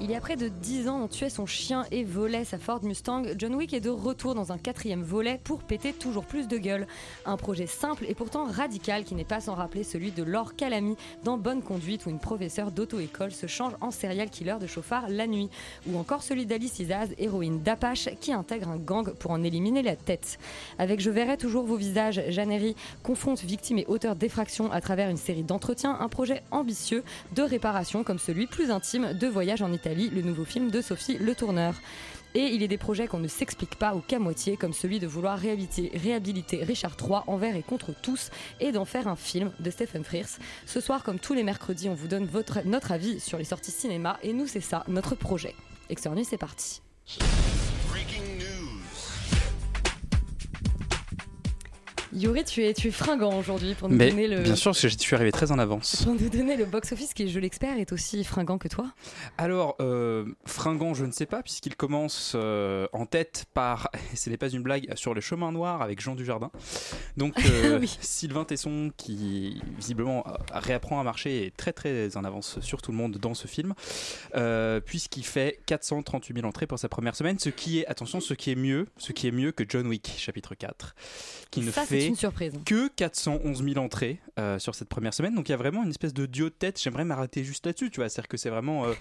Il y a près de 10 ans, on tuait son chien et volait sa Ford Mustang. John Wick est de retour dans un quatrième volet pour péter toujours plus de gueule. Un projet simple et pourtant radical qui n'est pas sans rappeler celui de Laure Calamy dans Bonne Conduite où une professeure d'auto-école se change en serial killer de chauffard la nuit. Ou encore celui d'Alice Izaz, héroïne d'Apache qui intègre un gang pour en éliminer la tête. Avec Je verrai toujours vos visages, Jeanne Herry confronte victimes et auteurs d'effractions à travers une série d'entretiens, un projet ambitieux de réparation comme celui plus intime de Voyage en Italie, le nouveau film de Sophie Le Tourneur. Et il est des projets qu'on ne s'explique pas ou qu'à moitié, comme celui de vouloir réhabiliter, Richard III envers et contre tous et d'en faire un film de Stephen Frears. Ce soir, comme tous les mercredis, on vous donne notre avis sur les sorties cinéma et nous, c'est ça, notre projet. Externe, c'est parti. Yuri, tu es, tu es fringant aujourd'hui pour nous Mais donner le. bien sûr, parce que je suis arrivé très en avance. Pour nous donner le box-office qui, je l'expert, est aussi fringant que toi. Alors, euh, fringant, je ne sais pas, puisqu'il commence euh, en tête par, ce n'est pas une blague, sur le chemin noir avec Jean Dujardin. Donc, euh, Oui. Sylvain Tesson, qui visiblement réapprend à marcher, est très très en avance sur tout le monde dans ce film, puisqu'il fait 438 000 entrées pour sa première semaine, ce qui est, attention, ce qui est mieux, ce qui est mieux que John Wick, chapitre 4, qui ne ça, fait surprise. que 411 000 entrées euh, sur cette première semaine. Donc il y a vraiment une espèce de duo de tête. J'aimerais m'arrêter juste là-dessus, tu vois. C'est-à-dire que c'est vraiment euh,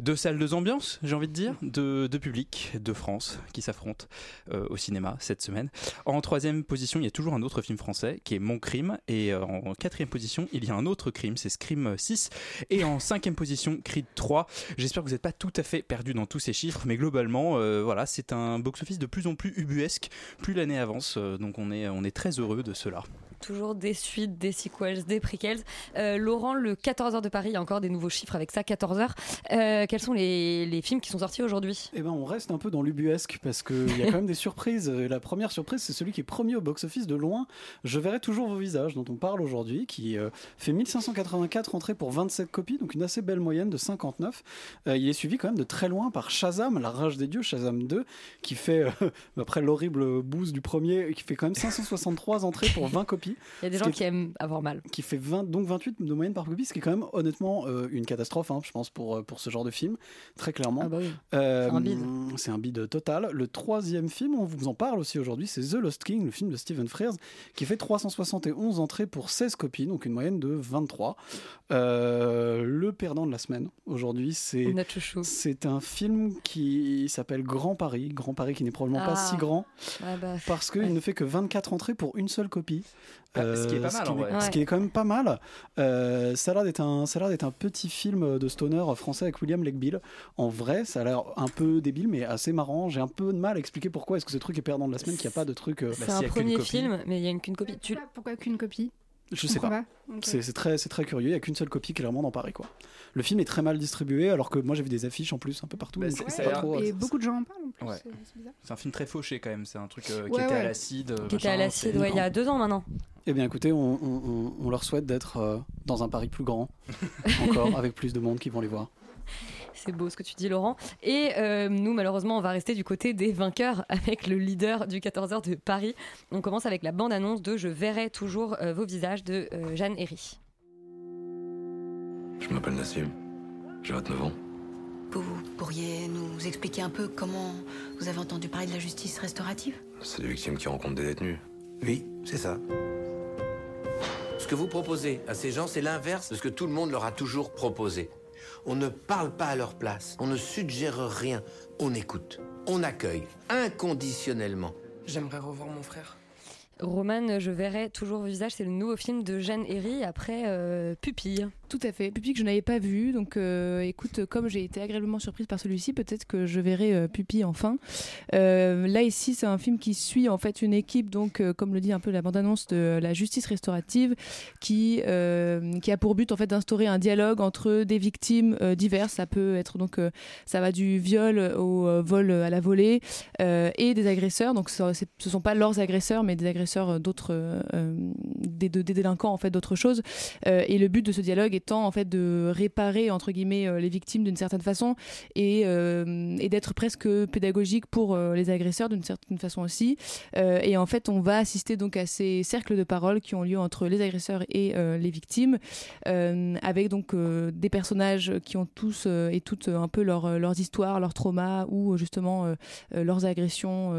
deux salles, deux ambiances, j'ai envie de dire, de, de public de France qui s'affrontent euh, au cinéma cette semaine. En troisième position, il y a toujours un autre film français qui est Mon Crime. Et euh, en quatrième position, il y a un autre crime, c'est Scream 6. Et en cinquième position, Creed 3. J'espère que vous n'êtes pas tout à fait perdu dans tous ces chiffres, mais globalement, euh, voilà, c'est un box-office de plus en plus ubuesque, plus l'année avance. donc on est très heureux de cela. Toujours des suites, des sequels, des prequels. Euh, Laurent, le 14h de Paris, il y a encore des nouveaux chiffres avec ça, 14h. Euh, quels sont les, films qui sont sortis aujourd'hui? Eh ben, on reste un peu dans l'ubuesque parce qu'il y a quand même des surprises. La première surprise, c'est celui qui est premier au box-office de loin. Je verrai toujours vos visages, dont on parle aujourd'hui, qui euh, fait 1584 entrées pour 27 copies, donc une assez belle moyenne de 59. Euh, il est suivi quand même de très loin par Shazam, La Rage des Dieux, Shazam 2, qui fait, après l'horrible boost du premier, qui fait quand même 563 entrées pour 20 copies Il y a des gens qui aiment avoir mal. qui fait 20, donc 28 de moyenne par copie, ce qui est quand même honnêtement euh, une catastrophe, hein, je pense, pour, euh, pour ce genre de film, très clairement. Ah bah oui. Euh, C'est un bide. C'est un bide total. Le troisième film, on vous en parle aussi aujourd'hui, c'est The Lost King, le film de Stephen Frears, qui fait 371 entrées pour 16 copies, donc une moyenne de 23. Euh, perdant de la semaine, aujourd'hui, c'est... C'est un film qui s'appelle Grand Paris, Grand Paris qui n'est probablement pas Ah. si grand, Ouais, bah, parce qu'il Ouais. ne fait que 24 entrées pour une seule copie. Ah, ce qui est pas mal, en n'est- vrai. ce qui est quand même pas mal. Euh, ça a l'air d'être un, ça a l'air d'être un petit film de stoner français avec William Legbill. En vrai, ça a l'air un peu débile, mais assez marrant. J'ai un peu de mal à expliquer pourquoi est-ce que ce truc est perdant de la semaine, qu'il n'y a pas de truc. euh, c'est y un premier film, mais il y a une qu'une copie. Tu... Pourquoi qu'une copie? Je sais comprends pas? C'est c'est très, curieux. Il n'y a qu'une seule copie clairement dans Paris, quoi. Le film est très mal distribué, alors que moi j'ai vu des affiches en plus un peu partout. Bah, donc je sais pas trop, Et euh, beaucoup de gens en parlent en plus. Ouais. c'est- un film très fauché quand même. C'est un truc euh, qui Ouais, était à ouais. l'acide. euh, Qui était à l'acide, ouais, il y a deux ans maintenant. Eh bien écoutez, on, on- on- on leur souhaite d'être euh, dans un Paris plus grand, encore, avec plus de monde qui vont les voir. C'est beau ce que tu dis, Laurent. Et euh, nous, malheureusement, on va rester du côté des vainqueurs avec le leader du 14h de Paris. On commence avec la bande-annonce de Je verrai toujours euh, vos visages de euh, Jeanne Herry. Je m'appelle Nassim. J'ai 29 ans. Vous pourriez nous expliquer un peu comment vous avez entendu parler de la justice restaurative? C'est des victimes qui rencontrent des détenus. Oui, c'est ça. Ce que vous proposez à ces gens, c'est l'inverse de ce que tout le monde leur a toujours proposé. On ne parle pas à leur place, on ne suggère rien, on écoute, on accueille inconditionnellement. J'aimerais revoir mon frère. Roman, je verrai toujours vos visages, c'est le nouveau film de Jeanne Herry après euh, Pupille. Tout à fait. Pupille que je n'avais pas vu. Donc, euh, écoute, comme j'ai été agréablement surprise par celui-ci, peut-être que je verrai euh, Pupille enfin. Euh, là, ici, c'est un film qui suit en fait une équipe, donc, euh, comme le dit un peu la bande-annonce de la justice restaurative, qui, euh, qui a pour but en fait d'instaurer un dialogue entre des victimes diverses. Ça peut être donc, ça va du viol au vol à la volée et des agresseurs. Donc, ce ce sont pas leurs agresseurs, mais des agresseurs d'autres, des, de- des délinquants en fait d'autres choses. Et le but de ce dialogue étant en fait de réparer entre guillemets euh, les victimes d'une certaine façon et, euh, d'être presque pédagogique pour euh, les agresseurs d'une certaine façon aussi. Et en fait, on va assister donc à ces cercles de parole qui ont lieu entre les agresseurs et les victimes, avec donc des personnages qui ont tous et toutes un peu leur, leurs histoires, leurs traumas ou justement leurs agressions,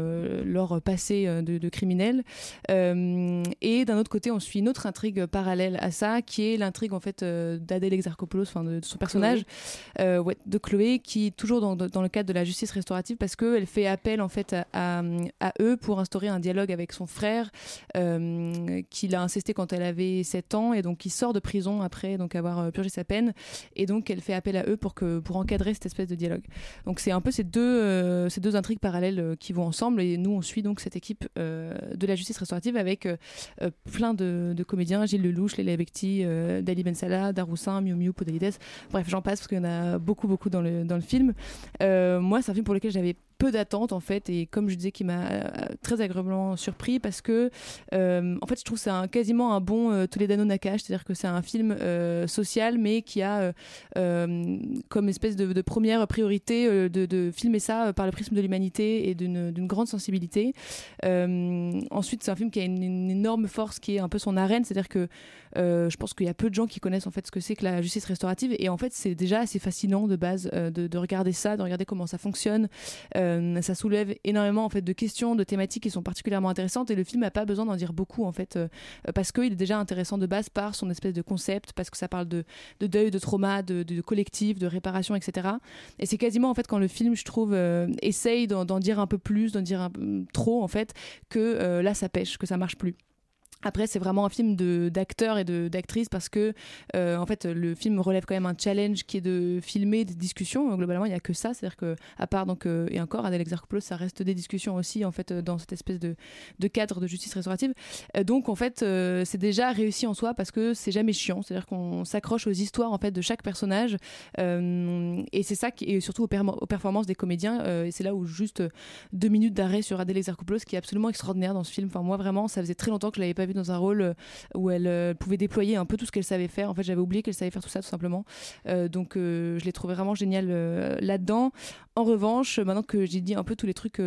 leur passé de, de criminels. Et d'un autre côté, on suit une autre intrigue parallèle à ça, qui est l'intrigue en fait euh, d'Adèle Exarchopoulos, enfin de, de son personnage, euh, ouais, de Chloé, qui est toujours dans, dans le cadre de la justice restaurative parce qu'elle fait appel en fait à, à, à eux pour instaurer un dialogue avec son frère, euh, qu'il a incesté quand elle avait 7 ans et donc qui sort de prison après donc avoir euh, purgé sa peine et donc elle fait appel à eux pour que pour encadrer cette espèce de dialogue. Donc c'est un peu ces deux euh, ces deux intrigues parallèles qui vont ensemble et nous on suit donc cette équipe de la justice restaurative avec plein de, de comédiens Gilles Lelouch, Léla Becti, Dali Ben Salah, Daroussin, Miu Miu, Podalides. Bref, j'en passe parce qu'il y en a beaucoup beaucoup dans le dans le film. Euh, moi, c'est un film pour lequel j'avais peu d'attentes en fait et comme je disais qui m'a euh, très agréablement surpris parce que euh, en fait je trouve c'est un, quasiment un bon euh, Toledano Nakash c'est à dire que c'est un film euh, social mais qui a comme espèce de, première priorité de, filmer ça par le prisme de l'humanité et d'une grande sensibilité. Ensuite c'est un film qui a une, énorme force qui est un peu son arène c'est à dire que je pense qu'il y a peu de gens qui connaissent en fait ce que c'est que la justice restaurative et en fait c'est déjà assez fascinant de base de regarder ça de regarder comment ça fonctionne euh, ça soulève énormément en fait de questions, de thématiques qui sont particulièrement intéressantes et le film n'a pas besoin d'en dire beaucoup en fait euh, parce qu'il est déjà intéressant de base par son espèce de concept, parce que ça parle de, de deuil, de trauma, de, collectif, de réparation, etc. Et c'est quasiment en fait quand le film, je trouve, euh, essaye d'en dire un peu plus, d'en dire un trop en fait, que là ça pêche, que ça marche plus. Après, c'est vraiment un film d'acteurs et d'actrices parce que, euh, en fait, le film relève quand même un challenge qui est de filmer des discussions. Euh, Globalement, il n'y a que ça. C'est-à-dire que, à part, donc, euh, et encore, Adèle Exarchopoulos, ça reste des discussions aussi, en fait, dans cette espèce de, de cadre de justice restaurative. Donc, en fait, c'est déjà réussi en soi parce que c'est jamais chiant. C'est-à-dire qu'on s'accroche aux histoires, en fait, de chaque personnage. Et c'est ça qui, et surtout aux, performances des comédiens. et c'est là où juste deux minutes d'arrêt sur Adèle Exarchopoulos qui est absolument extraordinaire dans ce film. Enfin, moi, vraiment, ça faisait très longtemps que je l'avais pas dans un rôle euh, où elle euh, pouvait déployer un peu tout ce qu'elle savait faire. En fait, j'avais oublié qu'elle savait faire tout ça, tout simplement. Euh, donc, je l'ai trouvé vraiment génial là-dedans. En revanche, maintenant que j'ai dit un peu tous les trucs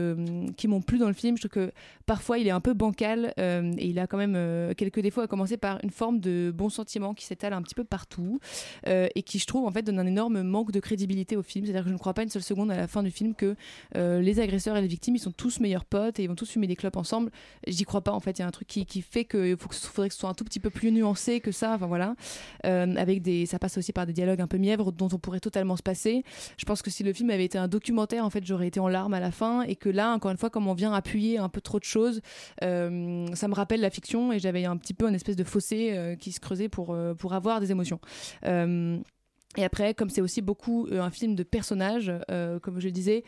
qui m'ont plu dans le film, je trouve que parfois il est un peu bancal et il a quand même quelques défauts, à commencer par une forme de bon sentiment qui s'étale un petit peu partout et qui, je trouve, en fait, donne un énorme manque de crédibilité au film. C'est-à-dire que je ne crois pas une seule seconde à la fin du film que les agresseurs et les victimes, ils sont tous meilleurs potes et ils vont tous fumer des clopes ensemble. J'y crois pas, en fait. Il y a un truc qui, qui fait qu'il que, faudrait que ce soit un tout petit peu plus nuancé que ça. Enfin voilà. Euh, avec des, ça passe aussi par des dialogues un peu mièvres dont on pourrait totalement se passer. Je pense que si le film avait été un documentaire, en fait, j'aurais été en larmes à la fin et que là, encore une fois, comme on vient appuyer un peu trop de choses, euh, ça me rappelle la fiction et j'avais un petit peu un espèce de fossé euh, qui se creusait pour, pour avoir des émotions. Et après, comme c'est aussi beaucoup euh, un film de personnages, euh, comme je le disais,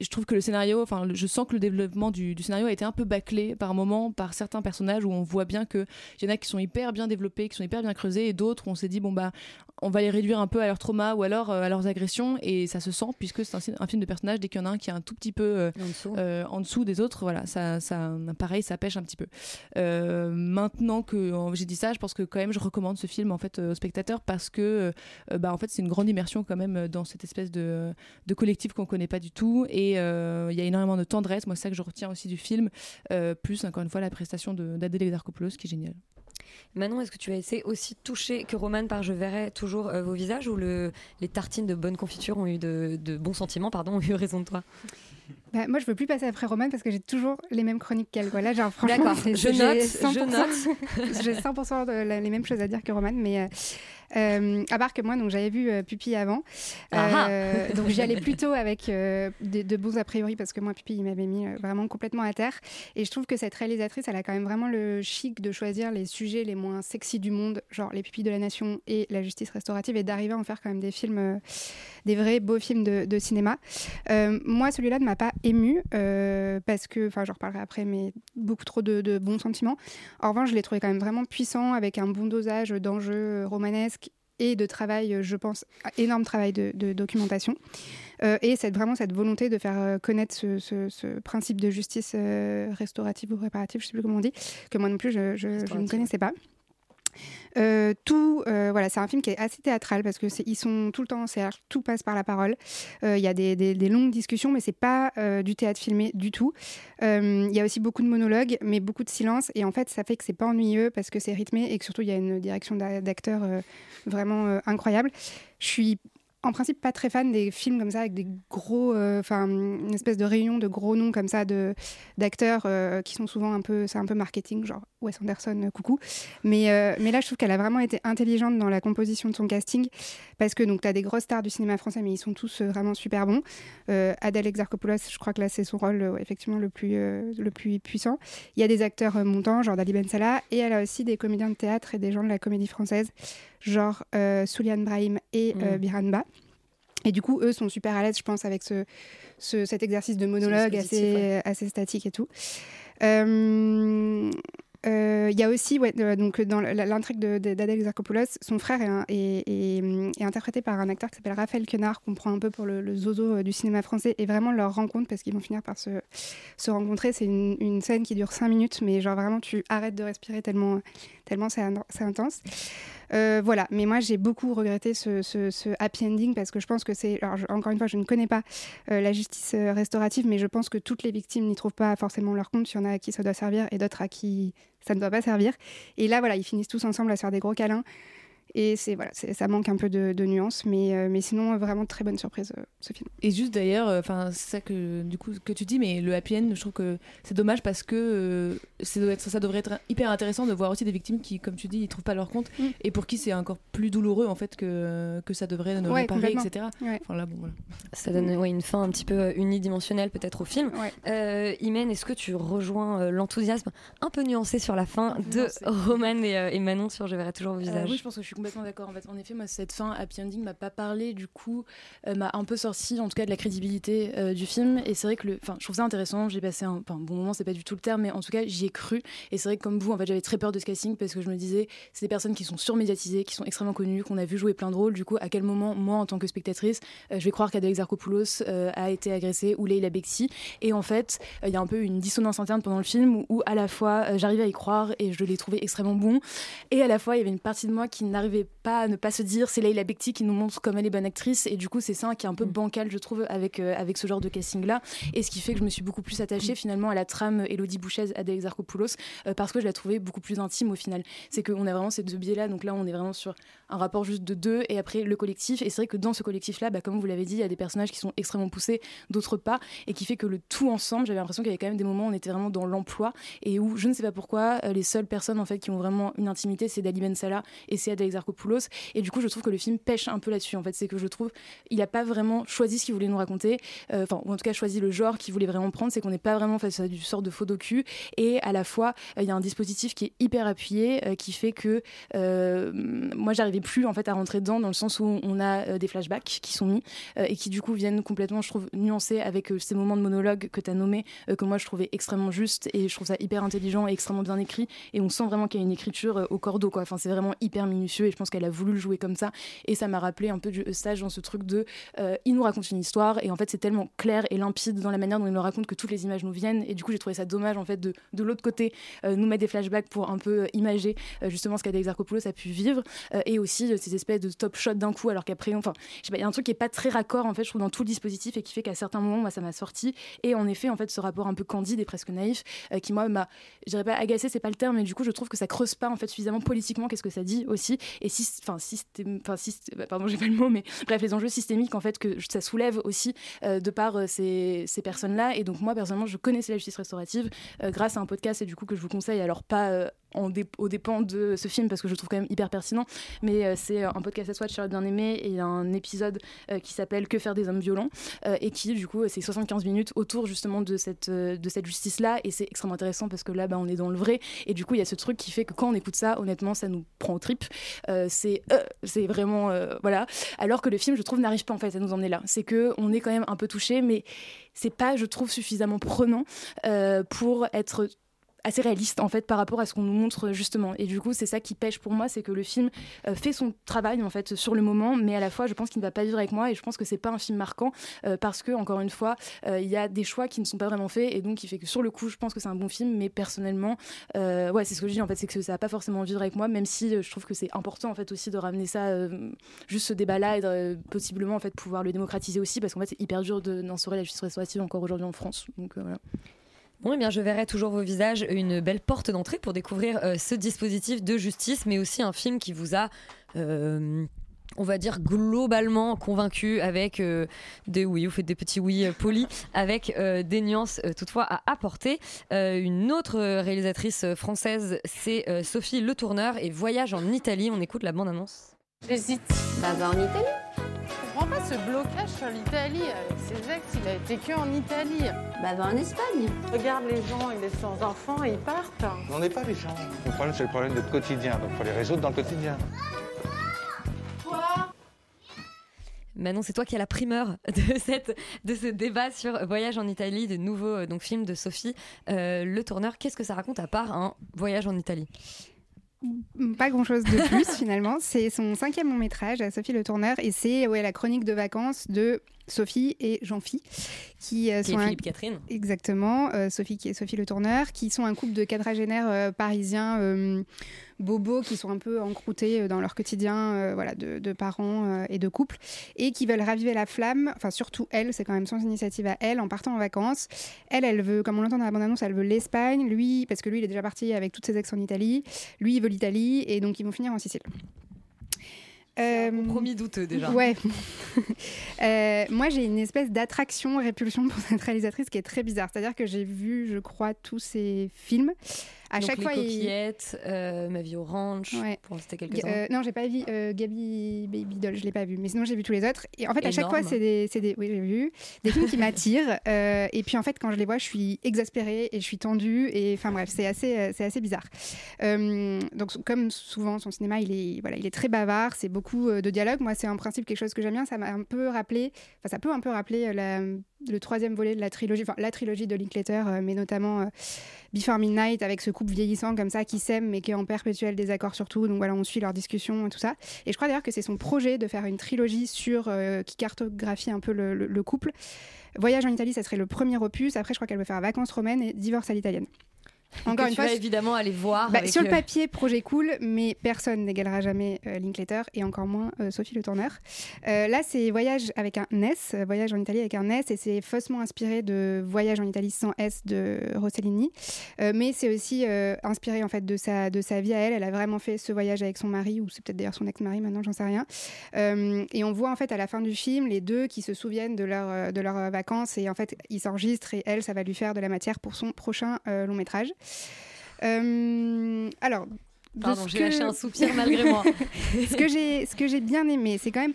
je trouve que le scénario, enfin, je sens que le développement du, du scénario a été un peu bâclé par moments par certains personnages où on voit bien que il y en a qui sont hyper bien développés, qui sont hyper bien creusés, et d'autres où on s'est dit bon bah on va les réduire un peu à leur trauma ou alors euh, à leurs agressions, et ça se sent puisque c'est un, un film de personnages. Dès qu'il y en a un qui est un tout petit peu euh, En dessous. en dessous des autres, voilà, ça, ça, pareil, ça pêche un petit peu. Maintenant que j'ai dit ça, je pense que quand même je recommande ce film en fait aux spectateurs parce que bah, en fait c'est une grande immersion quand même euh, dans cette espèce de, de collectif qu'on connaît pas du tout et euh, il y a énormément de tendresse. Moi c'est ça que je retiens aussi du film, euh, plus encore une fois la prestation de- d'Adèle Exarchopoulos qui est géniale. Manon, est-ce que tu as été aussi touché que Roman par Je verrai toujours euh, vos visages ou le, les tartines de bonne confiture ont eu de, de bons sentiments, pardon, ont eu raison de toi? Bah, moi, je veux plus passer après Roman parce que j'ai toujours les mêmes chroniques qu'elle. Voilà, genre, franchement, je note, 100%, je note. j'ai 100% de la- les mêmes choses à dire que Roman, mais euh, Euh, à part que moi, donc j'avais vu euh, Pupille avant, Ah Euh, donc j'y allais plutôt avec de, de bons a priori parce que moi, Pupille, il m'avait mis vraiment complètement à terre. Et je trouve que cette réalisatrice, elle a quand même vraiment le chic de choisir les sujets les moins sexy du monde, genre les pupilles de la nation et la justice restaurative, et d'arriver à en faire quand même des films, des vrais beaux films de, de cinéma. Moi, celui-là ne m'a pas ému euh, parce que, enfin, j'en reparlerai après, mais beaucoup trop de, de bons sentiments. En revanche, je l'ai trouvé quand même vraiment puissant, avec un bon dosage d'enjeux romanesques et de travail, je pense, énorme travail de, de documentation. Euh, et cette, vraiment cette volonté de faire euh, connaître ce, ce- ce principe de justice euh, restaurative ou réparative, je ne sais plus comment on dit, que moi non plus, je, je- je ne connaissais pas. Euh, tout, euh, voilà, c'est un film qui est assez théâtral parce que ils sont tout le temps en cercle, tout passe par la parole. Euh, Il y a des, longues discussions, mais c'est pas du théâtre filmé du tout. Il y a aussi beaucoup de monologues, mais beaucoup de silence, et en fait, ça fait que c'est pas ennuyeux parce que c'est rythmé et que surtout il y a une direction d'a- d'acteurs vraiment incroyable. Je suis en principe pas très fan des films comme ça avec des gros, enfin une espèce de réunion de gros noms comme ça de d'acteurs qui sont souvent un peu, c'est un peu marketing, genre Wes Anderson, euh, coucou. Mais euh, mais là, je trouve qu'elle a vraiment été intelligente dans la composition de son casting parce que donc tu as des grosses stars du cinéma français, mais ils sont tous euh, vraiment super bons. Euh, Adèle Exarchopoulos, je crois que là c'est son rôle effectivement le plus le plus puissant. Il y a des acteurs montants, genre Dali Ben Salah, et elle a aussi des comédiens de théâtre et des gens de la comédie française, genre Souliane Brahim et Mm. Biran Ba. Et du coup, eux sont super à l'aise, je pense, avec ce, ce- cet exercice de monologue assez, ouais. assez statique et tout. Euh, euh, Il y a aussi, euh, donc, dans la- l'intrigue d'Adèle Exarchopoulos, son frère est, interprété par un acteur qui s'appelle Raphaël Quenard, qu'on prend un peu pour le, zozo euh, du cinéma français, et vraiment leur rencontre, parce qu'ils vont finir par se, rencontrer. C'est une, scène qui dure 5 minutes, mais genre vraiment, tu arrêtes de respirer tellement, tellement c'est intense. Euh, voilà, mais moi j'ai beaucoup regretté ce, happy ending parce que je pense que c'est. Alors, encore une fois, je ne connais pas euh, la justice euh, restaurative, mais je pense que toutes les victimes n'y trouvent pas forcément leur compte. Il y en a à qui ça doit servir et d'autres à qui ça ne doit pas servir. Et là, voilà, ils finissent tous ensemble à se faire des gros câlins. Et c'est voilà, c'est- ça manque un peu de, de nuances, mais, euh, mais sinon, euh, vraiment très bonne surprise euh, ce film. Et juste d'ailleurs, enfin c'est ça que du coup que tu dis, mais le happy end, je trouve que c'est dommage parce que euh, être- ça devrait être hyper intéressant de voir aussi des victimes qui, comme tu dis, ils trouvent pas leur compte Mm. et pour qui c'est encore plus douloureux en fait que que ça devrait ne Ouais, réparer, etc. Ouais. Enfin là, bon voilà. Ça donne ouais, une fin un petit peu euh, unidimensionnelle peut-être au film. Ouais. Euh, Imen, est-ce que tu rejoins euh, l'enthousiasme un peu nuancé sur la fin de. Roman et, euh, et Manon sur Je verrai toujours vos Euh, visages? oui, je pense que je suis complètement d'accord. En fait, en effet, moi, cette fin happy ending m'a pas parlé, du coup, euh, m'a un peu sorti, en tout cas, de la crédibilité euh, du film. Et c'est vrai que, le, enfin, je trouve ça intéressant. J'ai passé un, bon moment, c'est pas du tout le terme, mais en tout cas, j'y ai cru. Et c'est vrai que comme vous, en fait, j'avais très peur de ce casting parce que je me disais, c'est des personnes qui sont surmédiatisées, qui sont extrêmement connues, qu'on a vu jouer plein de rôles. Du coup, à quel moment, moi, en tant que spectatrice, euh, je vais croire qu'Adèle Exarchopoulos a été agressée ou Leila Bexi. Et en fait, il y a un peu une dissonance interne pendant le film où, à la fois, j'arrivais à y croire et je l'ai trouvé extrêmement bon. Et à la fois, il y avait une partie de moi qui pas à ne pas se dire c'est Leila Bekti qui nous montre comme elle est bonne actrice. Et du coup, c'est ça qui est un peu bancal, je trouve, avec, euh, avec ce genre de casting-là. Et ce qui fait que je me suis beaucoup plus attachée finalement à la trame Elodie Bouchez, Adèle Exarchopoulos, euh, parce que je la trouvais beaucoup plus intime au final. C'est qu'on a vraiment ces deux biais-là. Donc là, on est vraiment sur un rapport juste de deux et après le collectif. Et c'est vrai que dans ce collectif-là, bah, comme vous l'avez dit, il y a des personnages qui sont extrêmement poussés, d'autres pas. Et qui fait que le tout ensemble, j'avais l'impression qu'il y avait quand même des moments où on était vraiment dans l'emploi et où je ne sais pas pourquoi, euh, les seules personnes en fait qui ont vraiment une intimité, c'est Dali Ben Salah et c'est Adèle Exarchopoulos. Et du coup, je trouve que le film pêche un peu là-dessus. En fait, c'est que je trouve il n'a pas vraiment choisi ce qu'il voulait nous raconter, euh, enfin, en tout cas choisi le genre qu'il voulait vraiment prendre. C'est qu'on n'est pas vraiment face à du sort de faux docu. Et à la fois, euh, il y a un dispositif qui est hyper appuyé, euh, qui fait que moi, j'arrivais plus en fait à rentrer dedans, dans le sens où on a des flashbacks qui sont mis et qui du coup viennent complètement, je trouve, nuancer avec ces moments de monologue que tu as nommés, euh, que moi je trouvais extrêmement juste et je trouve ça hyper intelligent et extrêmement bien écrit. Et on sent vraiment qu'il y a une écriture au cordeau, quoi. Enfin, c'est vraiment hyper minutieux et je pense qu'elle a voulu le jouer comme ça. Et ça m'a rappelé un peu du stage dans ce truc de euh, il nous raconte une histoire et en fait c'est tellement clair et limpide dans la manière dont il nous raconte que toutes les images nous viennent. Et du coup, j'ai trouvé ça dommage en fait de, de l'autre côté euh, nous mettre des flashbacks pour un peu euh, imager justement ce qu'Adèle Exarchopoulos a pu vivre et aussi ces espèces de top shots d'un coup alors qu'après, enfin, il y a un truc qui est pas très raccord en fait, je trouve dans tout le dispositif et qui fait qu'à certains moments, moi, ça m'a sorti. Et en effet, en fait, ce rapport un peu candide et presque naïf qui moi m'a, je dirais pas agacé, c'est pas le terme, mais du coup, je trouve que ça creuse pas en fait suffisamment politiquement qu'est-ce que ça dit aussi et si, enfin, systém, enfin, bah, pardon, j'ai pas le mot, mais bref, les enjeux systémiques en fait que ça soulève aussi euh, de par euh, ces, ces personnes-là. Et donc moi, personnellement, je connaissais la justice restaurative euh, grâce à un podcast et du coup que je vous conseille, alors pas en dé- aux dépens de ce film parce que je trouve quand même hyper pertinent. Mais euh, c'est un podcast à soi de Charlotte Bien-Aimé et il y a un épisode euh, qui s'appelle Que faire des hommes violents euh, et qui, du coup, c'est 75 minutes autour justement de cette, euh, de cette justice-là. Et c'est extrêmement intéressant parce que là, bah, on est dans le vrai. Et du coup, il y a ce truc qui fait que quand on écoute ça, honnêtement, ça nous prend aux tripes. Euh, c'est euh, vraiment. euh, voilà. Alors que le film, je trouve, n'arrive pas en fait à nous emmener là. C'est que on est quand même un peu touché, mais c'est pas, je trouve, suffisamment prenant euh, pour être assez réaliste en fait par rapport à ce qu'on nous montre justement. Et du coup c'est ça qui pêche pour moi c'est que le film euh, fait son travail en fait sur le moment mais à la fois je pense qu'il ne va pas vivre avec moi et je pense que c'est pas un film marquant euh, parce que encore une fois euh, il y a des choix qui ne sont pas vraiment faits et donc il fait que sur le coup je pense que c'est un bon film mais personnellement ouais c'est ce que je dis en fait c'est que ça va pas forcément vivre avec moi même si je trouve que c'est important en fait aussi de ramener ça juste ce débat là et de possiblement en fait pouvoir le démocratiser aussi parce qu'en fait c'est hyper dur d'instaurer la justice restaurative encore aujourd'hui en France. Donc voilà Bon, eh bien, je verrai toujours vos visages, une belle porte d'entrée pour découvrir euh, ce dispositif de justice, mais aussi un film qui vous a. euh, on va dire globalement convaincu avec euh, des oui, vous faites des petits oui polis, avec des nuances toutefois à apporter. Une autre réalisatrice française, c'est Sophie Le Tourneur et Voyage en Italie. On écoute la bande-annonce. J'hésite. Bah, en Italie. Comprends pas ce blocage sur l'Italie. Avec ses ex, il a été que en Italie. Bah, va en Espagne. Regarde les gens, ils laissent leurs enfants et ils partent. On n'est pas les gens. Le problème, c'est le problème de quotidien. Donc, il faut les résoudre dans le quotidien. Manon, c'est toi qui as la primeur de, cette, de ce débat sur Voyage en Italie, de nouveau euh, donc, film de Sophie euh, Le Tourneur. Qu'est-ce que ça raconte à part un voyage en Italie? Pas grand chose de plus finalement. C'est son cinquième long métrage à Sophie Le Tourneur et c'est la chronique de vacances de Sophie et Jean-Phi qui, euh, Qui est sont un- Catherine. Exactement, euh, Sophie qui est Sophie Le Tourneur, qui sont un couple de quadragénaires euh, parisiens bobos qui sont un peu encroutés dans leur quotidien voilà, de, de parents et de couples et qui veulent raviver la flamme, enfin surtout elle, c'est quand même son initiative à elle en partant en vacances. Elle, elle veut, comme on l'entend dans la bande-annonce, elle veut l'Espagne, lui, parce que lui il est déjà parti avec toutes ses ex en Italie, lui il veut l'Italie et donc ils vont finir en Sicile. Euh, compromis douteux déjà. Ouais. Euh, moi, j'ai une espèce d'attraction, répulsion pour cette réalisatrice qui est très bizarre. C'est-à-dire que j'ai vu, je crois, tous ses films. À Donc, chaque les fois, il- coquillettes, euh, Ma vie au ranch, Ouais. pour citer quelques-uns. euh, non, j'ai pas vu euh, Gabi Baby Doll, je l'ai pas vu, mais sinon j'ai vu tous les autres. Et en fait, à chaque fois, c'est des, des, oui, j'ai vu des films qui m'attirent. euh, et puis en fait, quand je les vois, je suis exaspérée et je suis tendue. Et enfin bref, c'est assez, euh, c'est assez bizarre. Donc comme souvent, son cinéma, il est, voilà, il est très bavard. C'est beaucoup de dialogue. Moi, c'est en principe quelque chose que j'aime bien. Ça m'a un peu rappelé, enfin ça peut un peu rappeler la- le troisième volet de la trilogie, enfin la trilogie de Linklater, euh, mais notamment euh, Before Midnight avec ce couple vieillissant comme ça qui s'aime mais qui est en perpétuel désaccord sur tout. Donc voilà, on suit leur discussion et tout ça. Et je crois d'ailleurs que c'est son projet de faire une trilogie sur euh, qui cartographie un peu le couple. Voyage en Italie, ça serait le premier opus. Après, je crois qu'elle veut faire Vacances romaines et Divorce à l'italienne. Encore une tu fois, vas évidemment aller voir. bah, sur le euh, papier, projet cool, mais personne n'égalera jamais euh, Linklater et encore moins euh, Sophie Le Tourneur. Là, c'est Voyage avec un S, Voyage en Italie avec un S, et c'est faussement inspiré de Voyage en Italie sans S de Rossellini. Mais c'est aussi inspiré en fait de sa, de sa vie à elle. Elle a vraiment fait ce voyage avec son mari, ou c'est peut-être d'ailleurs son ex-mari maintenant, j'en sais rien. Et on voit en fait à la fin du film les deux qui se souviennent de leurs euh, de leurs vacances et en fait ils s'enregistrent et elle, ça va lui faire de la matière pour son prochain long métrage. Euh, alors, Pardon, j'ai que- lâché un soupir malgré moi. ce que j'ai, ce que j'ai bien aimé, c'est quand même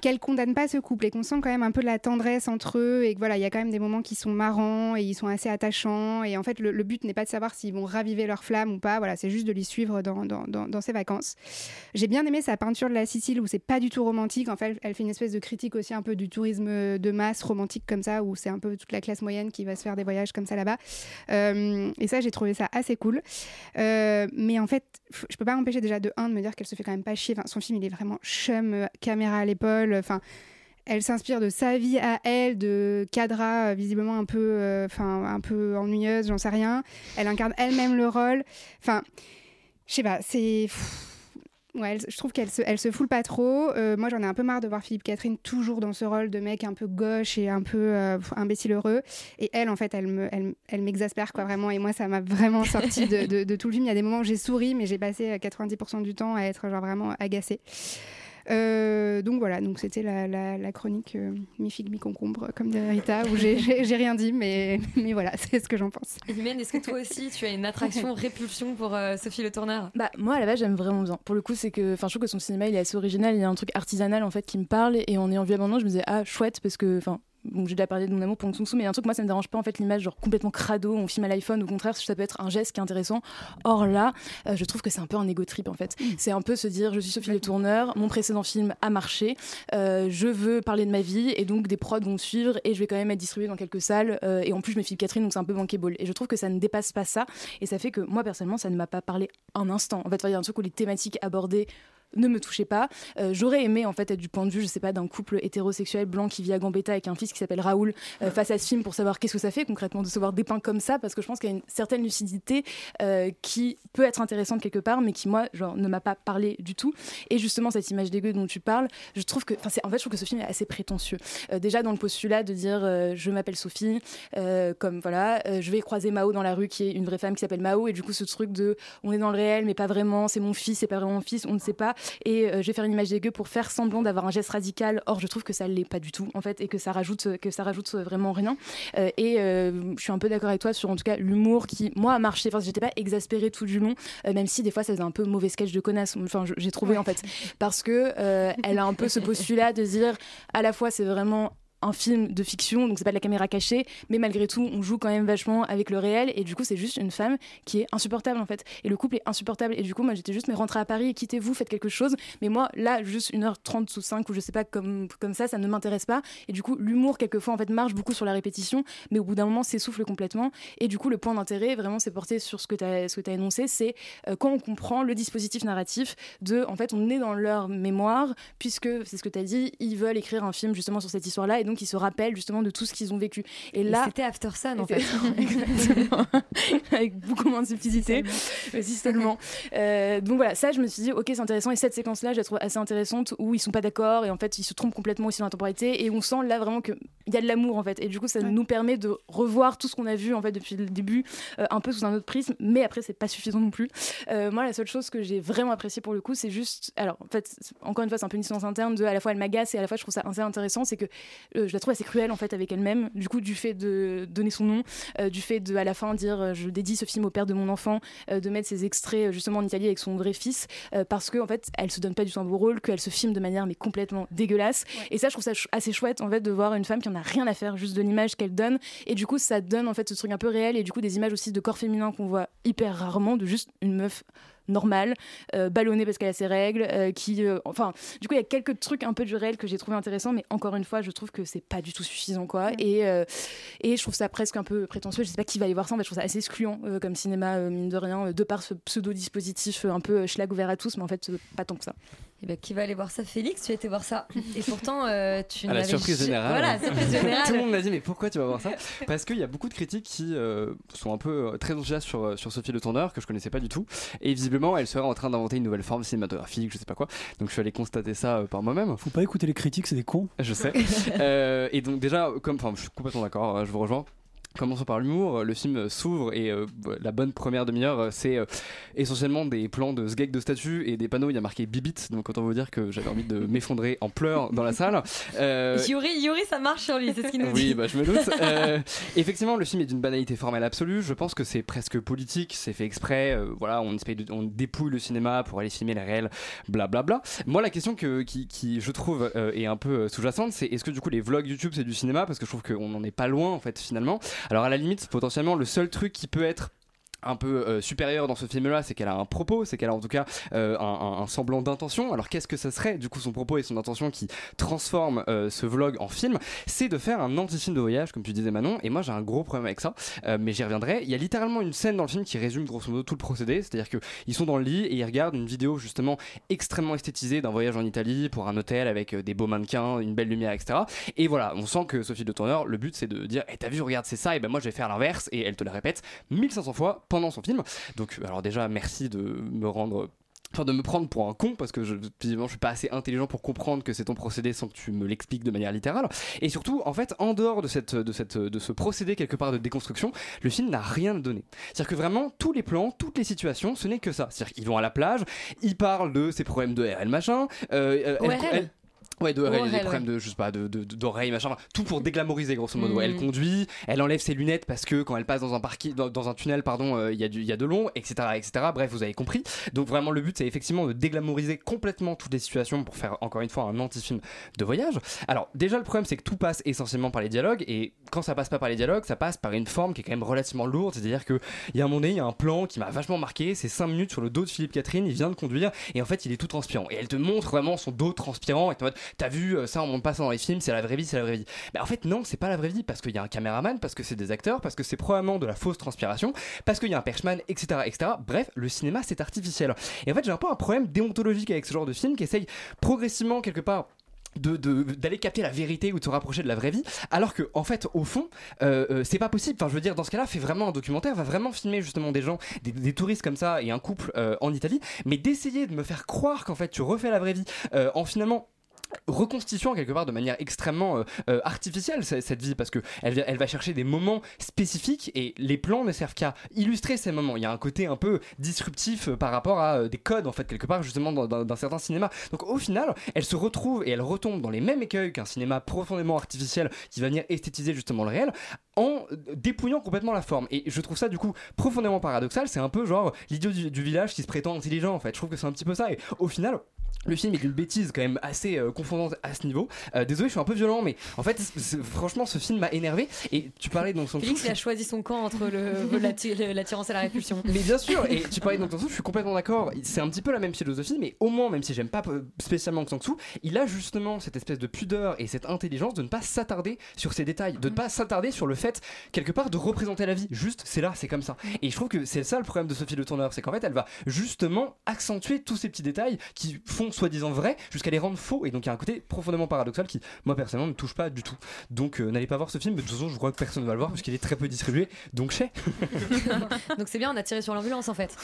qu'elle condamne pas ce couple et qu'on sent quand même un peu de la tendresse entre eux et que voilà, il y a quand même des moments qui sont marrants et ils sont assez attachants et en fait le, but n'est pas de savoir s'ils vont raviver leur flamme ou pas, voilà, c'est juste de les suivre dans, dans, dans, dans ses vacances. J'ai bien aimé sa peinture de la Sicile où c'est pas du tout romantique, en fait elle, fait une espèce de critique aussi un peu du tourisme de masse romantique comme ça où c'est un peu toute la classe moyenne qui va se faire des voyages comme ça là-bas Euh, et ça j'ai trouvé ça assez cool. Euh, mais en fait, je peux pas m'empêcher déjà de un de me dire qu'elle se fait quand même pas chier. Son film, il est vraiment chum, euh, caméra à l'épaule. Enfin, elle s'inspire de sa vie à elle, de cadra euh, visiblement un peu, euh, enfin, un peu ennuyeuse, j'en sais rien. Elle incarne elle-même le rôle. Enfin, je sais pas, c'est. Ouais, je trouve qu'elle se, elle se foule pas trop. Euh, moi, j'en ai un peu marre de voir Philippe Catherine toujours dans ce rôle de mec un peu gauche et un peu euh, imbécile heureux. Et elle, en fait, elle me, elle, elle m'exaspère quoi vraiment. Et moi, ça m'a vraiment sorti de, de- de tout le film. Il y a des moments où j'ai souri, mais j'ai passé euh, 90% du temps à être genre vraiment agacée. Euh, donc voilà, donc c'était la, la- la chronique euh, mi-figue, mi-concombre, comme dirait Rita, où j'ai- rien dit, mais, mais voilà, c'est ce que j'en pense. Imen, est-ce que toi aussi tu as une attraction, répulsion pour euh, Sophie Le Tourneur? Bah moi à la base j'aime vraiment bien. Pour le coup c'est que, enfin je trouve que son cinéma il est assez original, il y a un truc artisanal en fait qui me parle et en ayant vu Abandon je me disais ah chouette parce que, enfin j'ai déjà parlé de mon amour pour Soo, mais il y a un truc moi ça me dérange pas en fait l'image genre complètement crado, on filme à l'iPhone, au contraire ça peut être un geste qui est intéressant. Or là euh, je trouve que c'est un peu un ego trip en fait. C'est un peu se dire je suis Sophie Le Tourneur, mon précédent film a marché, euh, je veux parler de ma vie et donc des prods vont suivre et je vais quand même être distribuée dans quelques salles euh, et en plus je me file Catherine donc c'est un peu bankable et je trouve que ça ne dépasse pas ça et ça fait que moi personnellement ça ne m'a pas parlé un instant. En fait il y a un truc où les thématiques abordées ne me touchaient pas. Euh, J'aurais aimé en fait être du point de vue, je sais pas, d'un couple hétérosexuel blanc qui vit à Gambetta avec un fils qui s'appelle Raoul euh, face à ce film pour savoir qu'est-ce que ça fait concrètement de se voir dépeint comme ça parce que je pense qu'il y a une certaine lucidité euh, qui peut être intéressante quelque part mais qui moi genre ne m'a pas parlé du tout. Et justement cette image dégueu dont tu parles, je trouve que, enfin en fait je trouve que ce film est assez prétentieux. Déjà dans le postulat de dire je m'appelle Sophie, comme voilà, je vais croiser Mao dans la rue qui est une vraie femme qui s'appelle Mao et du coup ce truc de on est dans le réel mais pas vraiment, c'est mon fils, c'est pas vraiment mon fils, on ne sait pas et euh, je vais faire une image dégueu pour faire semblant d'avoir un geste radical. Or je trouve que ça l'est pas du tout en fait et que ça rajoute que ça rajoute vraiment rien. Euh, et euh, je suis un peu d'accord avec toi sur en tout cas l'humour qui moi a marché. Enfin j'étais pas exaspérée tout du long, euh, même si des fois ça faisait un peu mauvais sketch de connasse. Enfin j'ai trouvé en fait parce que euh, elle a un peu ce postulat de dire à la fois c'est vraiment un film de fiction, donc c'est pas de la caméra cachée, mais malgré tout, on joue quand même vachement avec le réel, et du coup, c'est juste une femme qui est insupportable en fait. Et le couple est insupportable, et du coup, moi j'étais juste, mais rentrez à Paris, quittez-vous, faites quelque chose. Mais moi, là, juste 1h30 ou 5, ou je sais pas, comme, comme ça, ça ne m'intéresse pas. Et du coup, l'humour, quelquefois, en fait, marche beaucoup sur la répétition, mais au bout d'un moment, s'essouffle complètement. Et du coup, le point d'intérêt, vraiment, c'est porté sur ce que tu as, as énoncé, c'est euh, quand on comprend le dispositif narratif de, en fait, on est dans leur mémoire, puisque, c'est ce que tu as dit, ils veulent écrire un film justement sur cette histoire-là, donc ils se rappellent justement de tout ce qu'ils ont vécu. Et là, c'était After Sun en fait. avec beaucoup moins de subtilité. Aussi seulement. Euh, donc voilà ça je me suis dit ok c'est intéressant. Et cette séquence là je la trouve assez intéressante où ils sont pas d'accord et en fait ils se trompent complètement aussi dans la temporalité. Et on sent là vraiment qu'il y a de l'amour en fait. Et du coup ça nous permet de revoir tout ce qu'on a vu en fait depuis le début euh, un peu sous un autre prisme. Mais après c'est pas suffisant non plus. Euh, moi la seule chose que j'ai vraiment apprécié pour le coup c'est juste alors en fait encore une fois c'est un peu une histoire interne de à la fois elle m'agace et à la fois je trouve ça assez intéressant. C'est que je la trouve assez cruelle en fait avec elle-même. Du coup du fait de donner son nom euh, du fait de à la fin dire euh, je dédie ce film au père de mon enfant euh, de mettre ses extraits euh, justement en Italie avec son vrai fils euh, parce que en fait elle se donne pas du tout un beau rôle qu'elle se filme de manière mais complètement dégueulasse. Et ça je trouve ça assez chouette en fait de voir une femme qui en a rien à faire juste de l'image qu'elle donne. Et du coup ça donne en fait ce truc un peu réel et du coup des images aussi de corps féminin qu'on voit hyper rarement de juste une meuf normale, euh, ballonnée parce qu'elle a ses règles, euh, qui, euh, enfin, du coup, il y a quelques trucs un peu du réel que j'ai trouvé intéressants, mais encore une fois, je trouve que c'est pas du tout suffisant, quoi. Et, et je trouve ça presque un peu prétentieux. Je sais pas qui va aller voir ça, mais je trouve ça assez excluant comme cinéma, mine de rien, de par ce pseudo dispositif un peu schlag ouvert à tous, mais en fait, pas tant que ça. Et ben, qui va aller voir ça Félix, tu as été voir ça. Et pourtant, euh, tu À la surprise générale. Voilà, surprise générale. Tout le monde m'a dit mais pourquoi tu vas voir ça? Parce qu'il y a beaucoup de critiques qui euh, sont un peu euh, très enthousiastes sur, euh, sur Sophie Le Tourneur que je connaissais pas du tout et visiblement elle serait en train d'inventer une nouvelle forme cinématographique, je sais pas quoi. Donc je suis allé constater ça euh, par moi-même. Faut pas écouter les critiques, c'est des cons. Je sais. Euh, et donc déjà, comme, enfin, je suis complètement d'accord, euh, je vous rejoins. Commençons par l'humour. Le film s'ouvre et euh, la bonne première demi-heure, euh, c'est euh, essentiellement des plans de sgeg de statues et des panneaux. Il y a marqué Bibit, donc autant vous dire que j'avais envie de m'effondrer en pleurs dans la salle. Euh, Yuri, Yuri, ça marche sur lui, c'est ce qu'il nous dit. oui, bah, je me doute. Effectivement, le film est d'une banalité formelle absolue. Je pense que c'est presque politique, c'est fait exprès. voilà, on, essaye de- on dépouille le cinéma pour aller filmer les réels, blablabla. Moi, la question que, qui, qui, je trouve, est un peu sous-jacente, c'est est-ce que du coup les vlogs YouTube c'est du cinéma? Parce que je trouve qu'on n'en est pas loin en fait finalement. Alors à la limite, potentiellement, le seul truc qui peut être un peu euh, supérieur dans ce film-là, c'est qu'elle a un propos, c'est qu'elle a en tout cas euh, un, semblant d'intention. Alors qu'est-ce que ça serait du coup son propos et son intention qui transforme euh, ce vlog en film? C'est de faire un anti-film de voyage, comme tu disais Manon. Et moi j'ai un gros problème avec ça, mais j'y reviendrai. Il y a littéralement une scène dans le film qui résume grosso modo tout le procédé, c'est-à-dire que ils sont dans le lit et ils regardent une vidéo justement extrêmement esthétisée d'un voyage en Italie pour un hôtel avec des beaux mannequins, une belle lumière, etc. Et voilà, on sent que Sophie de Tourneur, le but c'est de dire, Eh, t'as vu, regarde, c'est ça, et ben moi je vais faire l'inverse, et elle te la répète 1500 fois pendant son film. Donc, alors déjà, merci de me rendre enfin de me prendre pour un con parce que je, visiblement je suis pas assez intelligent pour comprendre que c'est ton procédé sans que tu me l'expliques de manière littérale et surtout en fait en dehors de cette de cette de ce procédé quelque part de déconstruction le film n'a rien donné c'est à dire que vraiment tous les plans toutes les situations ce n'est que ça c'est à dire qu'ils vont à la plage ils parlent de ses problèmes de RL machin euh, euh, elle- ORL. elle- Ouais, de ORL, des problèmes de, je sais pas, de, de- d'oreilles, machin, enfin, tout pour déglamoriser grosso modo. Mm. Elle conduit, elle enlève ses lunettes parce que quand elle passe dans un parking, dans, dans un tunnel, pardon, euh, il y a du, il y a de long, etc., etc. Bref, vous avez compris. Donc vraiment, le but, c'est effectivement de déglamoriser complètement toutes les situations pour faire encore une fois un anti-film de voyage. Alors déjà, le problème, c'est que tout passe essentiellement par les dialogues et quand ça passe pas par les dialogues, ça passe par une forme qui est quand même relativement lourde. C'est-à-dire que il y a un moment donné, il y a un plan qui m'a vachement marqué. C'est 5 minutes sur le dos de Philippe Catherine. Il vient de conduire et en fait, il est tout transpirant. Et elle te montre vraiment son dos transpirant. Et t'es en mode, t'as vu euh, ça, on montre pas ça dans les films. C'est la vraie vie, c'est la vraie vie. Mais en fait, non, c'est pas la vraie vie parce qu'il y a un caméraman, parce que c'est des acteurs, parce que c'est probablement de la fausse transpiration, parce qu'il y a un perchman, etc., etc. Bref, le cinéma, c'est artificiel. Et en fait, j'ai un peu un problème déontologique avec ce genre de film qui essaye progressivement quelque part de- de- d'aller capter la vérité ou de se rapprocher de la vraie vie alors que en fait au fond euh, euh, c'est pas possible enfin je veux dire dans ce cas là fait vraiment un documentaire va vraiment filmer justement des gens des, touristes comme ça et un couple euh, en Italie mais d'essayer de me faire croire qu'en fait tu refais la vraie vie en finalement reconstituant quelque part de manière extrêmement euh, euh, artificielle ce- cette vie parce que elle, va- chercher des moments spécifiques et les plans ne servent qu'à illustrer ces moments. Il y a un côté un peu disruptif euh, par rapport à des codes en fait quelque part justement dans- dans- d'un certain cinéma donc au final elle se retrouve et elle retombe dans les mêmes écueils qu'un cinéma profondément artificiel qui va venir esthétiser justement le réel en dépouillant complètement la forme. Et je trouve ça du coup profondément paradoxal. C'est un peu genre l'idiot du village qui se prétend intelligent en fait. Je trouve que c'est un petit peu ça. Et au final le film est une bêtise quand même assez euh, confondante à ce niveau. Euh, désolé, je suis un peu violent, mais en fait, franchement, ce film m'a énervé. Et tu parlais donc son Félix il a choisi son camp entre l'attirance et la répulsion. mais bien sûr, et tu parlais donc je suis complètement d'accord. C'est un petit peu la même philosophie, mais au moins, même si j'aime pas euh, spécialement Kang Soo, il a justement cette espèce de pudeur et cette intelligence de ne pas s'attarder sur ces détails, de ne pas s'attarder sur le fait quelque part de représenter la vie. Juste, c'est là, c'est comme ça. Et je trouve que c'est ça le problème de Sophie Le Tourneur, c'est qu'en fait, elle va justement accentuer tous ces petits détails qui font soi-disant vrais jusqu'à les rendre faux. Et donc il y a un côté profondément paradoxal qui, moi personnellement, ne touche pas du tout. Donc euh, n'allez pas voir ce film. Mais de toute façon, je crois que personne ne va le voir parce qu'il est très peu distribué. Donc chez. Donc c'est bien, on a tiré sur l'ambulance en fait.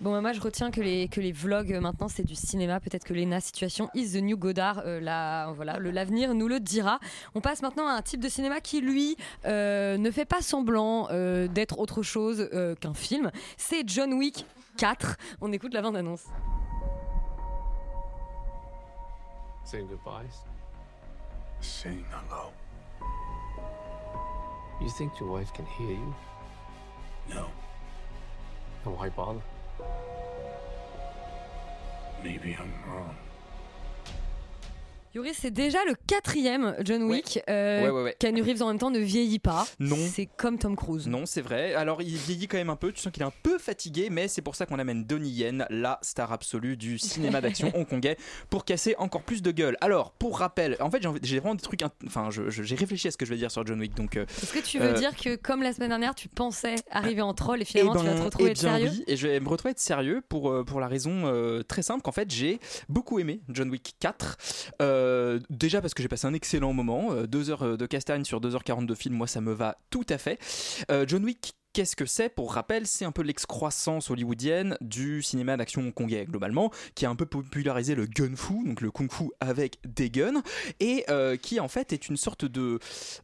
Bon, bah, moi je retiens que les, que les vlogs euh, maintenant c'est du cinéma. Peut-être que Lena Situation is the new Godard. euh, là, voilà, l'avenir nous le dira. On passe maintenant à un type de cinéma qui lui euh, ne fait pas semblant d'être autre chose qu'un film. C'est John Wick 4. On écoute la bande-annonce. Saying goodbyes. Saying hello. You think your wife can hear you? No. Then why bother? Maybe I'm wrong. Yuri, c'est déjà le quatrième John Wick. euh, Ouais, ouais, Reeves en même temps ne vieillit pas. Non. C'est comme Tom Cruise. Non, c'est vrai. Alors, il vieillit quand même un peu. Tu sens qu'il est un peu fatigué, mais c'est pour ça qu'on amène Donnie Yen, la star absolue du cinéma d'action hongkongais, pour casser encore plus de gueule. Alors, pour rappel, en fait, j'ai vraiment des trucs. Enfin, j'ai réfléchi à ce que je vais dire sur John Wick. Donc, euh, Est-ce que tu veux euh, dire que, comme la semaine dernière, tu pensais arriver en troll et finalement Eh tu vas te ben, retrouver eh être bien sérieux oui, et je vais me retrouver être sérieux pour, euh, pour la raison euh, très simple qu'en fait j'ai beaucoup aimé John Wick 4. Euh, déjà parce que j'ai passé un excellent moment. Euh, deux heures de castagne sur 2h40 de film, moi ça me va tout à fait. Euh, John Wick Qu'est-ce que c'est Pour rappel, c'est un peu l'excroissance hollywoodienne du cinéma d'action hongkongais globalement, qui a un peu popularisé le gun fu, donc le kung fu avec des guns, et euh, qui en fait est une sorte de,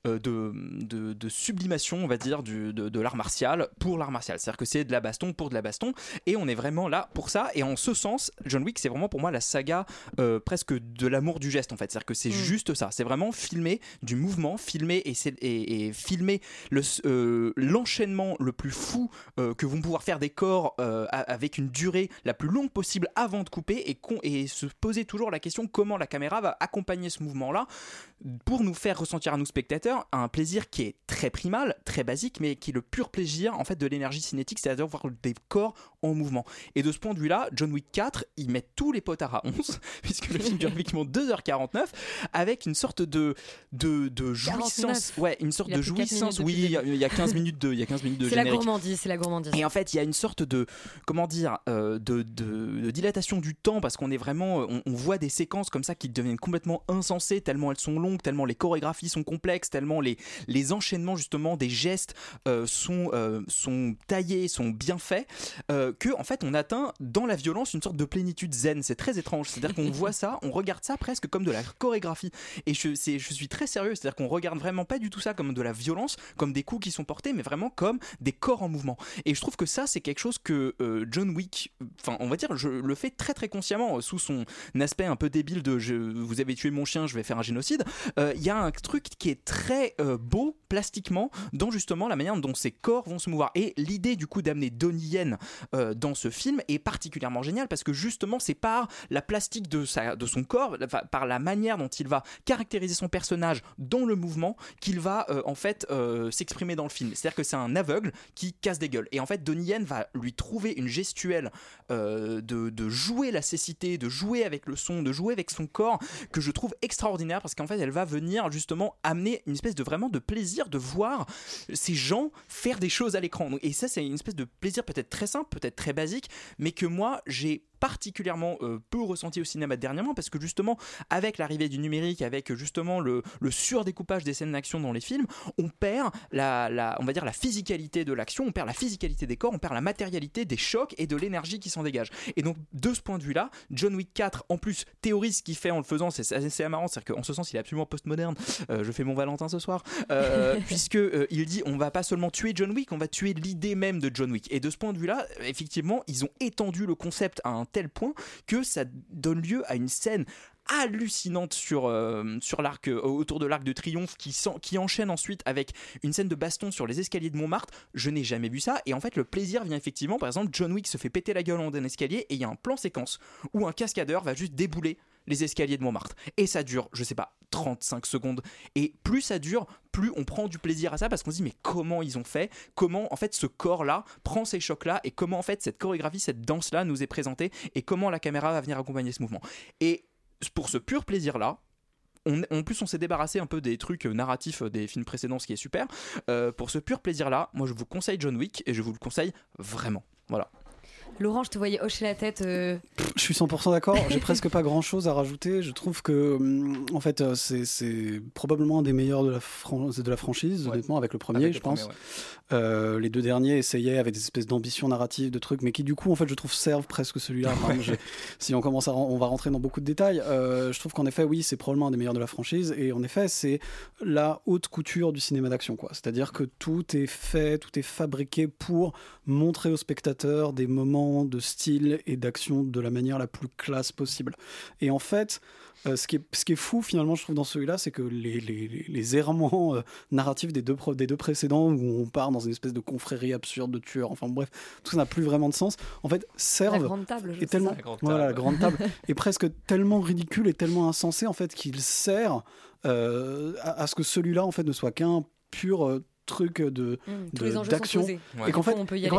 euh, de, de, de sublimation, on va dire, du, de, de l'art martial pour l'art martial. C'est-à-dire que c'est de la baston pour de la baston, et on est vraiment là pour ça. Et en ce sens, John Wick, c'est vraiment pour moi la saga euh, presque de l'amour du geste en fait. C'est-à-dire que c'est juste ça. C'est vraiment filmer du mouvement, filmer et, c'est- et, et filmer le, l'enchaînement le plus fou euh, que vont pouvoir faire des corps euh, avec une durée la plus longue possible avant de couper et, con- et se poser toujours la question comment la caméra va accompagner ce mouvement-là pour nous faire ressentir à nous spectateurs un plaisir qui est très primal, très basique, mais qui est le pur plaisir en fait de l'énergie cinétique, c'est-à-dire voir des corps en mouvement. Et de ce point de vue-là, John Wick 4, il met tous les potards à 11, puisque le film dure uniquement 2h49, avec une sorte de, de, de jouissance. 49. Ouais, une sorte de jouissance. Oui, il y, a- il y a 15 minutes de, il y a 15 minutes de C'est la gourmandise, c'est la gourmandise. Et en fait, il y a une sorte de, comment dire, euh, de, de- de dilatation du temps parce qu'on est vraiment, on, on voit des séquences comme ça qui deviennent complètement insensées tellement elles sont longues, tellement les chorégraphies sont complexes, tellement les, les enchaînements justement des gestes euh, sont, euh, sont taillés, sont bien faits, que en fait on atteint dans la violence une sorte de plénitude zen. C'est très étrange. C'est-à-dire qu'on voit ça, on regarde ça presque comme de la chorégraphie. Et je, je suis très sérieux. C'est-à-dire qu'on regarde vraiment pas du tout ça comme de la violence, comme des coups qui sont portés, mais vraiment comme des corps en mouvement. Et je trouve que ça, c'est quelque chose que euh, John Wick, enfin, on va dire, je le fais très très consciemment euh, sous son aspect un peu débile de vous avez tué mon chien, je vais faire un génocide. Euh, Il y a un truc qui est très beau plastiquement dans justement la manière dont ces corps vont se mouvoir. Et l'idée du coup d'amener Donnie Yen dans ce film est particulièrement géniale parce que justement c'est par la plastique de, sa, de son corps, par la manière dont il va caractériser son personnage dans le mouvement qu'il va en fait s'exprimer dans le film. C'est-à-dire que c'est un aveugle qui casse des gueules. Et en fait Donnie Yen va lui trouver une gestuelle euh, de, de jouer la cécité, de jouer avec le son, de jouer avec son corps que je trouve extraordinaire parce qu'en fait elle va venir justement amener une espèce de vraiment de plaisir de voir ces gens faire des choses à l'écran. Et ça c'est une espèce de plaisir peut-être très simple, peut-être très basique, mais que moi j'ai particulièrement euh, peu ressenti au cinéma dernièrement parce que justement avec l'arrivée du numérique avec justement le, le surdécoupage des scènes d'action dans les films on perd la, la- on va dire la physicalité de l'action on perd la physicalité des corps on perd la matérialité des chocs et de l'énergie qui s'en dégage. Et donc de ce point de vue là John Wick 4 en plus théorise ce qu'il fait en le faisant c'est assez marrant c'est-à-dire qu'en ce sens il est absolument postmoderne. Euh, je fais mon Valentin ce soir. Euh, puisque euh, il dit on va pas seulement tuer John Wick on va tuer l'idée même de John Wick. Et de ce point de vue là effectivement ils ont étendu le concept à un tel point que ça donne lieu à une scène hallucinante sur, euh, l'arc euh, autour de l'arc de triomphe qui, enchaîne ensuite avec une scène de baston sur les escaliers de Montmartre. Je n'ai jamais vu ça et en fait le plaisir vient effectivement par exemple John Wick se fait péter la gueule en d'un escalier et il y a un plan séquence où un cascadeur va juste débouler les escaliers de Montmartre et ça dure je sais pas 35 secondes et plus ça dure plus on prend du plaisir à ça parce qu'on se dit mais comment ils ont fait? Comment en fait ce corps là prend ces chocs là et comment en fait cette chorégraphie cette danse là nous est présentée et comment la caméra va venir accompagner ce mouvement? Et pour ce pur plaisir là on- en plus, on s'est débarrassé un peu des trucs euh, narratifs euh, des films précédents, ce qui est super. Euh, pour ce pur plaisir-là, moi, je vous conseille John Wick et je vous le conseille vraiment. Voilà. Laurent, je te voyais hocher la tête. euh, Je suis 100% d'accord. J'ai presque pas grand chose à rajouter. Je trouve que, hum, en fait, euh, c'est- probablement un des meilleurs de la, fran- de la franchise, honnêtement, avec le premier, Avec je le premier, pense. ouais. Euh, les deux derniers essayaient avec des espèces d'ambitions narratives, de trucs, mais qui, du coup, en fait, je trouve servent presque celui-là. Enfin, si on commence à, on va rentrer dans beaucoup de détails. Euh, je trouve qu'en effet, oui, c'est probablement un des meilleurs de la franchise. Et en effet, c'est la haute couture du cinéma d'action, quoi. C'est-à-dire que tout est fait, tout est fabriqué pour montrer aux spectateurs des moments de style et d'action de la manière la plus classe possible. Et en fait, euh, ce, qui est, ce qui est fou finalement, je trouve, dans celui-là, c'est que les, les, les- les errements euh, narratifs des deux, pro- des deux précédents, où on part dans une espèce de confrérie absurde de tueurs, enfin bref, tout ça n'a plus vraiment de sens, en fait, servent. La grande table, je tellement, ça. La grande voilà, la grande table est presque tellement ridicule et tellement insensé, en fait, qu'il sert euh, à, à ce que celui-là, en fait, ne soit qu'un pur. Truc de Mm, sont d'action. Ouais. et qu'en fait,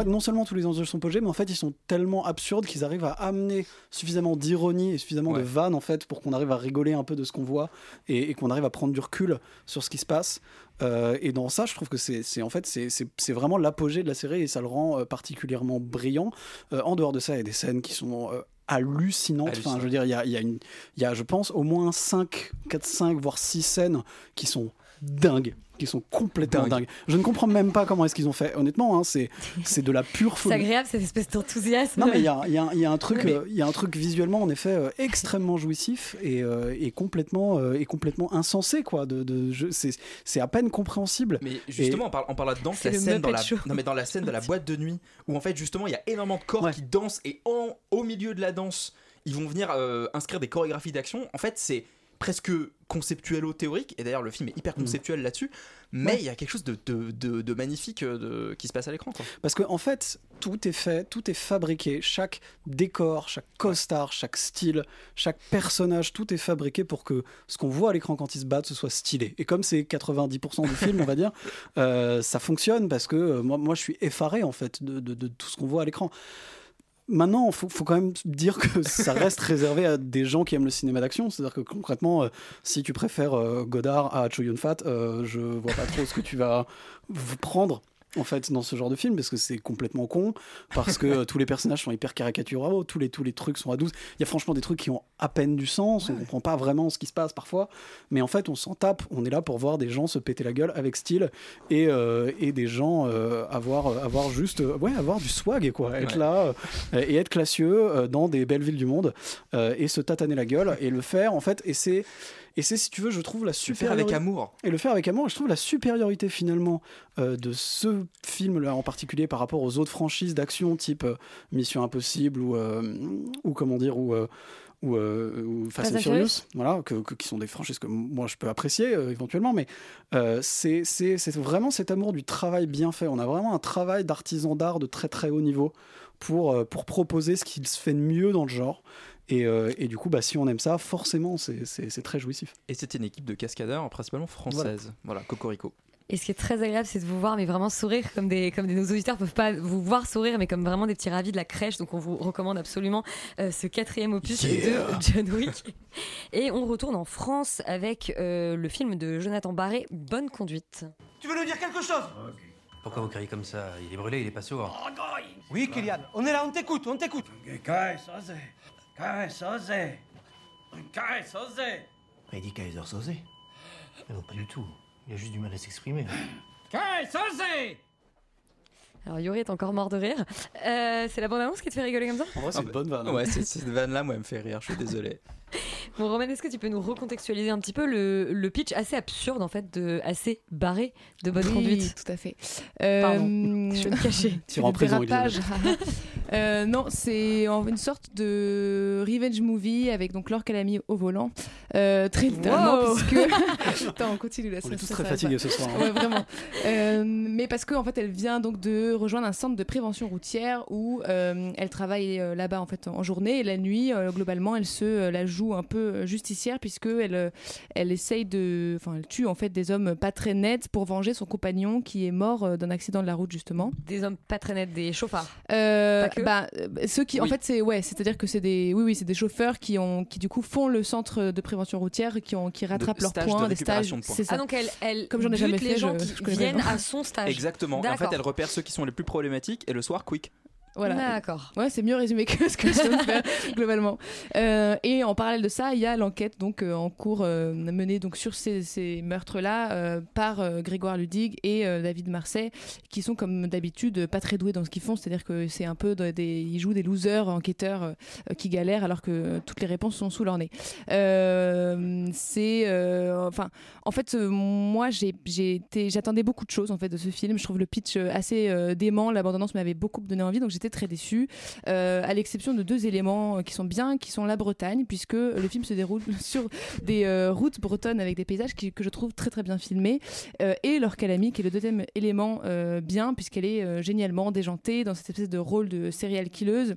non seulement tous les enjeux sont posés mais en fait ils sont tellement absurdes qu'ils arrivent à amener suffisamment d'ironie et suffisamment de vannes en fait pour qu'on arrive à rigoler un peu de ce qu'on voit et, et qu'on arrive à prendre du recul sur ce qui se passe. Euh, et dans ça je trouve que c'est en fait c'est- vraiment l'apogée de la série et ça le rend euh, particulièrement brillant. Euh, en dehors de ça il y a des scènes qui sont euh, hallucinantes. Enfin je veux dire il y a, il y a une il y a je pense au moins 5 4 5 voire 6 scènes qui sont dingues qui sont complètement Dingue. dingues. Je ne comprends même pas comment est-ce qu'ils ont fait. Honnêtement, hein, c'est c'est de la pure C'est folie. agréable cette espèce d'enthousiasme. Non mais il y a, il y a- il y a un truc, Mais- euh, il y a un truc visuellement en effet euh, extrêmement jouissif et, euh, et complètement euh, et complètement insensé quoi. De, c'est c'est à peine compréhensible. Mais justement, Et- on parle, on parle là-dedans, C'est la scène dans la, Show. non, mais dans la scène de la boîte de nuit, où en fait justement il y a énormément de corps qui dansent et en, au milieu de la danse, ils vont venir euh, inscrire des chorégraphies d'action. En fait, c'est presque conceptuello-théorique, et d'ailleurs le film est hyper conceptuel là-dessus, mais Ouais. il y a quelque chose de, de, de- de magnifique euh, qui se passe à l'écran. Parce qu'en en fait, tout est fait, tout est fabriqué. Chaque décor, chaque costard, chaque style, chaque personnage, tout est fabriqué pour que ce qu'on voit à l'écran quand ils se battent, ce soit stylé. Et comme c'est 90% du film, on va dire, euh, ça fonctionne parce que euh, moi, moi, je suis effaré en fait de tout ce qu'on voit à l'écran. Maintenant, faut, faut quand même dire que ça reste réservé à des gens qui aiment le cinéma d'action. C'est-à-dire que concrètement, euh, si tu préfères euh, Godard à Cho Yun Fat, euh, je vois pas trop ce que tu vas prendre. En fait dans ce genre de film parce que c'est complètement con parce que euh, tous les personnages sont hyper caricaturaux tous les tous les trucs sont à 12 il y a franchement des trucs qui ont à peine du sens on comprend pas vraiment ce qui se passe parfois mais en fait on s'en tape on est là pour voir des gens se péter la gueule avec style et, euh, et des gens euh, avoir avoir juste ouais avoir du swag quoi être Ouais. là euh, et être classieux dans des belles villes du monde et se tataner la gueule et le faire en fait et c'est et c'est si tu veux je trouve la Le faire supériorité avec amour. et le faire avec amour, je trouve la supériorité finalement euh, de ce film-là en particulier par rapport aux autres franchises d'action type euh, Mission Impossible ou, euh, ou comment dire, ou, euh, ou, euh, ou Fast and Furious, Furious. voilà, que, que- qui sont des franchises que moi je peux apprécier euh, éventuellement, mais euh, c'est c'est- c'est vraiment cet amour du travail bien fait. On a vraiment un travail d'artisan d'art de très très haut niveau pour, euh, pour proposer ce qu'il se fait de mieux dans le genre. Et, euh, et du coup, bah, si on aime ça, forcément, c'est- très jouissif. Et c'était une équipe de cascadeurs principalement française. Voilà, Cocorico. Et ce qui est très agréable, c'est de vous voir, mais vraiment sourire, comme des, comme des, nos auditeurs peuvent pas vous voir sourire, mais comme vraiment des petits ravis de la crèche. Donc on vous recommande absolument euh, ce quatrième opus Yeah. de John Wick. Et on retourne en France avec euh, le film de Jonathan Barré, Bonne conduite. Tu veux nous dire quelque chose? Pourquoi vous criez comme ça? Il est brûlé, il est pas sourd. Oui, Kylian, on est là, on t'écoute, on t'écoute. Il dit Kaiser. Mais non, pas du tout. Il a juste du mal à s'exprimer. Alors Yuri est encore mort de rire. Euh, c'est la bande-annonce qui te fait rigoler comme ça? En vrai, c'est une bonne vanne. hein. Ouais, c'est- cette vanne-là, moi, elle me fait rire, je suis désolé. Bon Roman, est-ce que tu peux nous recontextualiser un petit peu le, le pitch assez absurde en fait, de, assez barré de Bonne Oui, conduite? tout à fait. Pardon, Euh, je vais me cacher. Tire en prison. Euh, non, c'est en- une sorte de revenge movie avec donc Laure Calamy au volant, euh, très littéralement Wow. puisque. Attends, on continue là. On ça- est tous ça très fatigués ce soir. hein. Ouais, vraiment. Euh, mais parce qu'en fait, elle vient donc de rejoindre un centre de prévention routière où euh, elle travaille euh, là-bas en fait en journée et la nuit, euh, globalement, elle se euh, la joue un peu euh, justicière puisque elle, euh, elle essaye de, enfin, elle tue en fait des hommes pas très nets pour venger son compagnon qui est mort euh, d'un accident de la route justement. Des hommes pas très nets, des chauffards. Euh, bah, ceux qui, en fait, c'est ouais, c'est-à-dire que c'est des, oui, oui, c'est des chauffeurs qui ont, qui du coup font le centre de prévention routière, qui ont, qui rattrapent leurs stage de points, des stages. récupération de points. C'est ça. Ah donc elle, elle Comme j'en ai jamais les fait, gens je- qui je viennent à son stage. Exactement. Et en fait, elle repère ceux qui sont les plus problématiques et le soir, quick. Voilà. D'accord. Ouais, c'est mieux résumé que ce que je viens de faire globalement. Euh, et en parallèle de ça, il y a l'enquête donc euh, en cours euh, menée donc sur ces, ces meurtres-là par Grégoire Ludig et David Marseille, qui sont comme d'habitude pas très doués dans ce qu'ils font. C'est-à-dire que c'est un peu de- des, ils jouent des losers enquêteurs qui galèrent alors que toutes les réponses sont sous leur nez. C'est enfin en fait moi j'attendais beaucoup de choses en fait de ce film. Je trouve le pitch assez dément. L'abondance m'avait beaucoup donné envie, donc j'étais très déçue. Euh, à l'exception de deux éléments qui sont bien, qui sont la Bretagne, puisque le film se déroule sur des euh, routes bretonnes avec des paysages que je trouve très très bien filmés, euh, et leur calami qui est le deuxième élément euh, bien, puisqu'elle est génialement déjantée dans cette espèce de rôle de serial killeuse.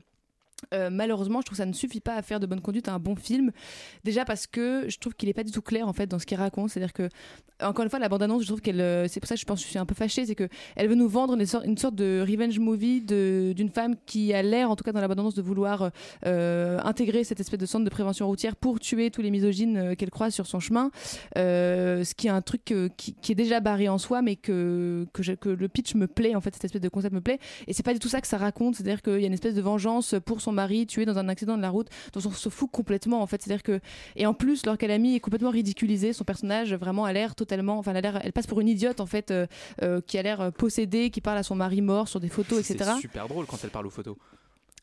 Euh, malheureusement, je trouve que ça ne suffit pas à faire de bonne conduite un bon film. Déjà parce que je trouve qu'il est pas du tout clair en fait dans ce qu'il raconte. C'est-à-dire que encore une fois, la bande-annonce, je trouve qu'elle, euh, c'est pour ça que je pense que je suis un peu fâchée, c'est que elle veut nous vendre une sorte, de revenge movie d'une femme qui a l'air, en tout cas dans la bande-annonce, de vouloir euh, intégrer cette espèce de centre de prévention routière pour tuer tous les misogynes qu'elle croise sur son chemin. Ce qui est un truc qui, est déjà barré en soi, mais que, que le pitch me plaît, en fait, cette espèce de concept me plaît. Et c'est pas du tout ça que ça raconte, c'est-à-dire qu'il y a une espèce de vengeance pour son mari tué dans un accident de la route, dont on se fout complètement, en fait. C'est-à-dire que, et en plus, Laure Calamy est complètement ridiculisée, son personnage vraiment a l'air totalement, enfin, elle, elle passe pour une idiote, en fait, euh, euh, qui a l'air possédée, qui parle à son mari mort sur des photos, etc. C'est super drôle quand elle parle aux photos.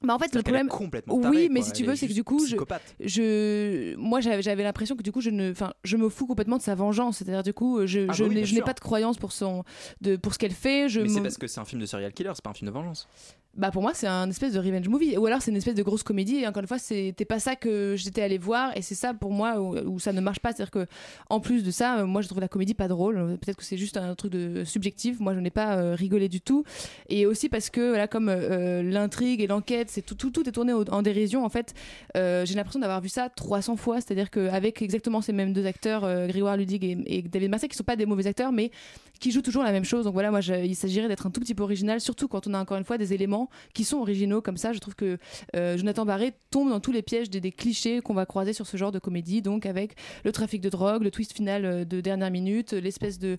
Bah en fait le problème complètement oui mais quoi. si tu Elle veux est c'est que du coup je, je moi j'avais l'impression que du coup je ne enfin je me fous complètement de sa vengeance. C'est-à-dire du coup je, Ah je bah oui, n'ai bien je n'ai pas de croyance pour son de pour ce qu'elle fait. Je Mais c'est parce que c'est un film de serial killer, c'est pas un film de vengeance. bah pour moi c'est un espèce de revenge movie. Ou alors c'est une espèce de grosse comédie. Et encore une fois c'était pas ça que j'étais allée voir. Et c'est ça pour moi où, où ça ne marche pas. C'est à dire que en plus de ça moi je trouve la comédie pas drôle. Peut-être que c'est juste un truc de subjectif. Moi je n'ai pas euh, rigolé du tout. Et aussi parce que voilà comme euh, l'intrigue et l'enquête c'est tout, tout, est tourné en dérision. En fait, euh, j'ai l'impression d'avoir vu ça 300 fois. C'est-à-dire qu'avec exactement ces mêmes deux acteurs, euh, Grégoire Ludig et, David Massey, qui sont pas des mauvais acteurs, mais qui jouent toujours la même chose. Donc voilà, moi, il s'agirait d'être un tout petit peu original, surtout quand on a encore une fois des éléments qui sont originaux comme ça. Je trouve que euh, Jonathan Barré tombe dans tous les pièges des, clichés qu'on va croiser sur ce genre de comédie, donc avec le trafic de drogue, le twist final euh, de dernière minute, l'espèce de,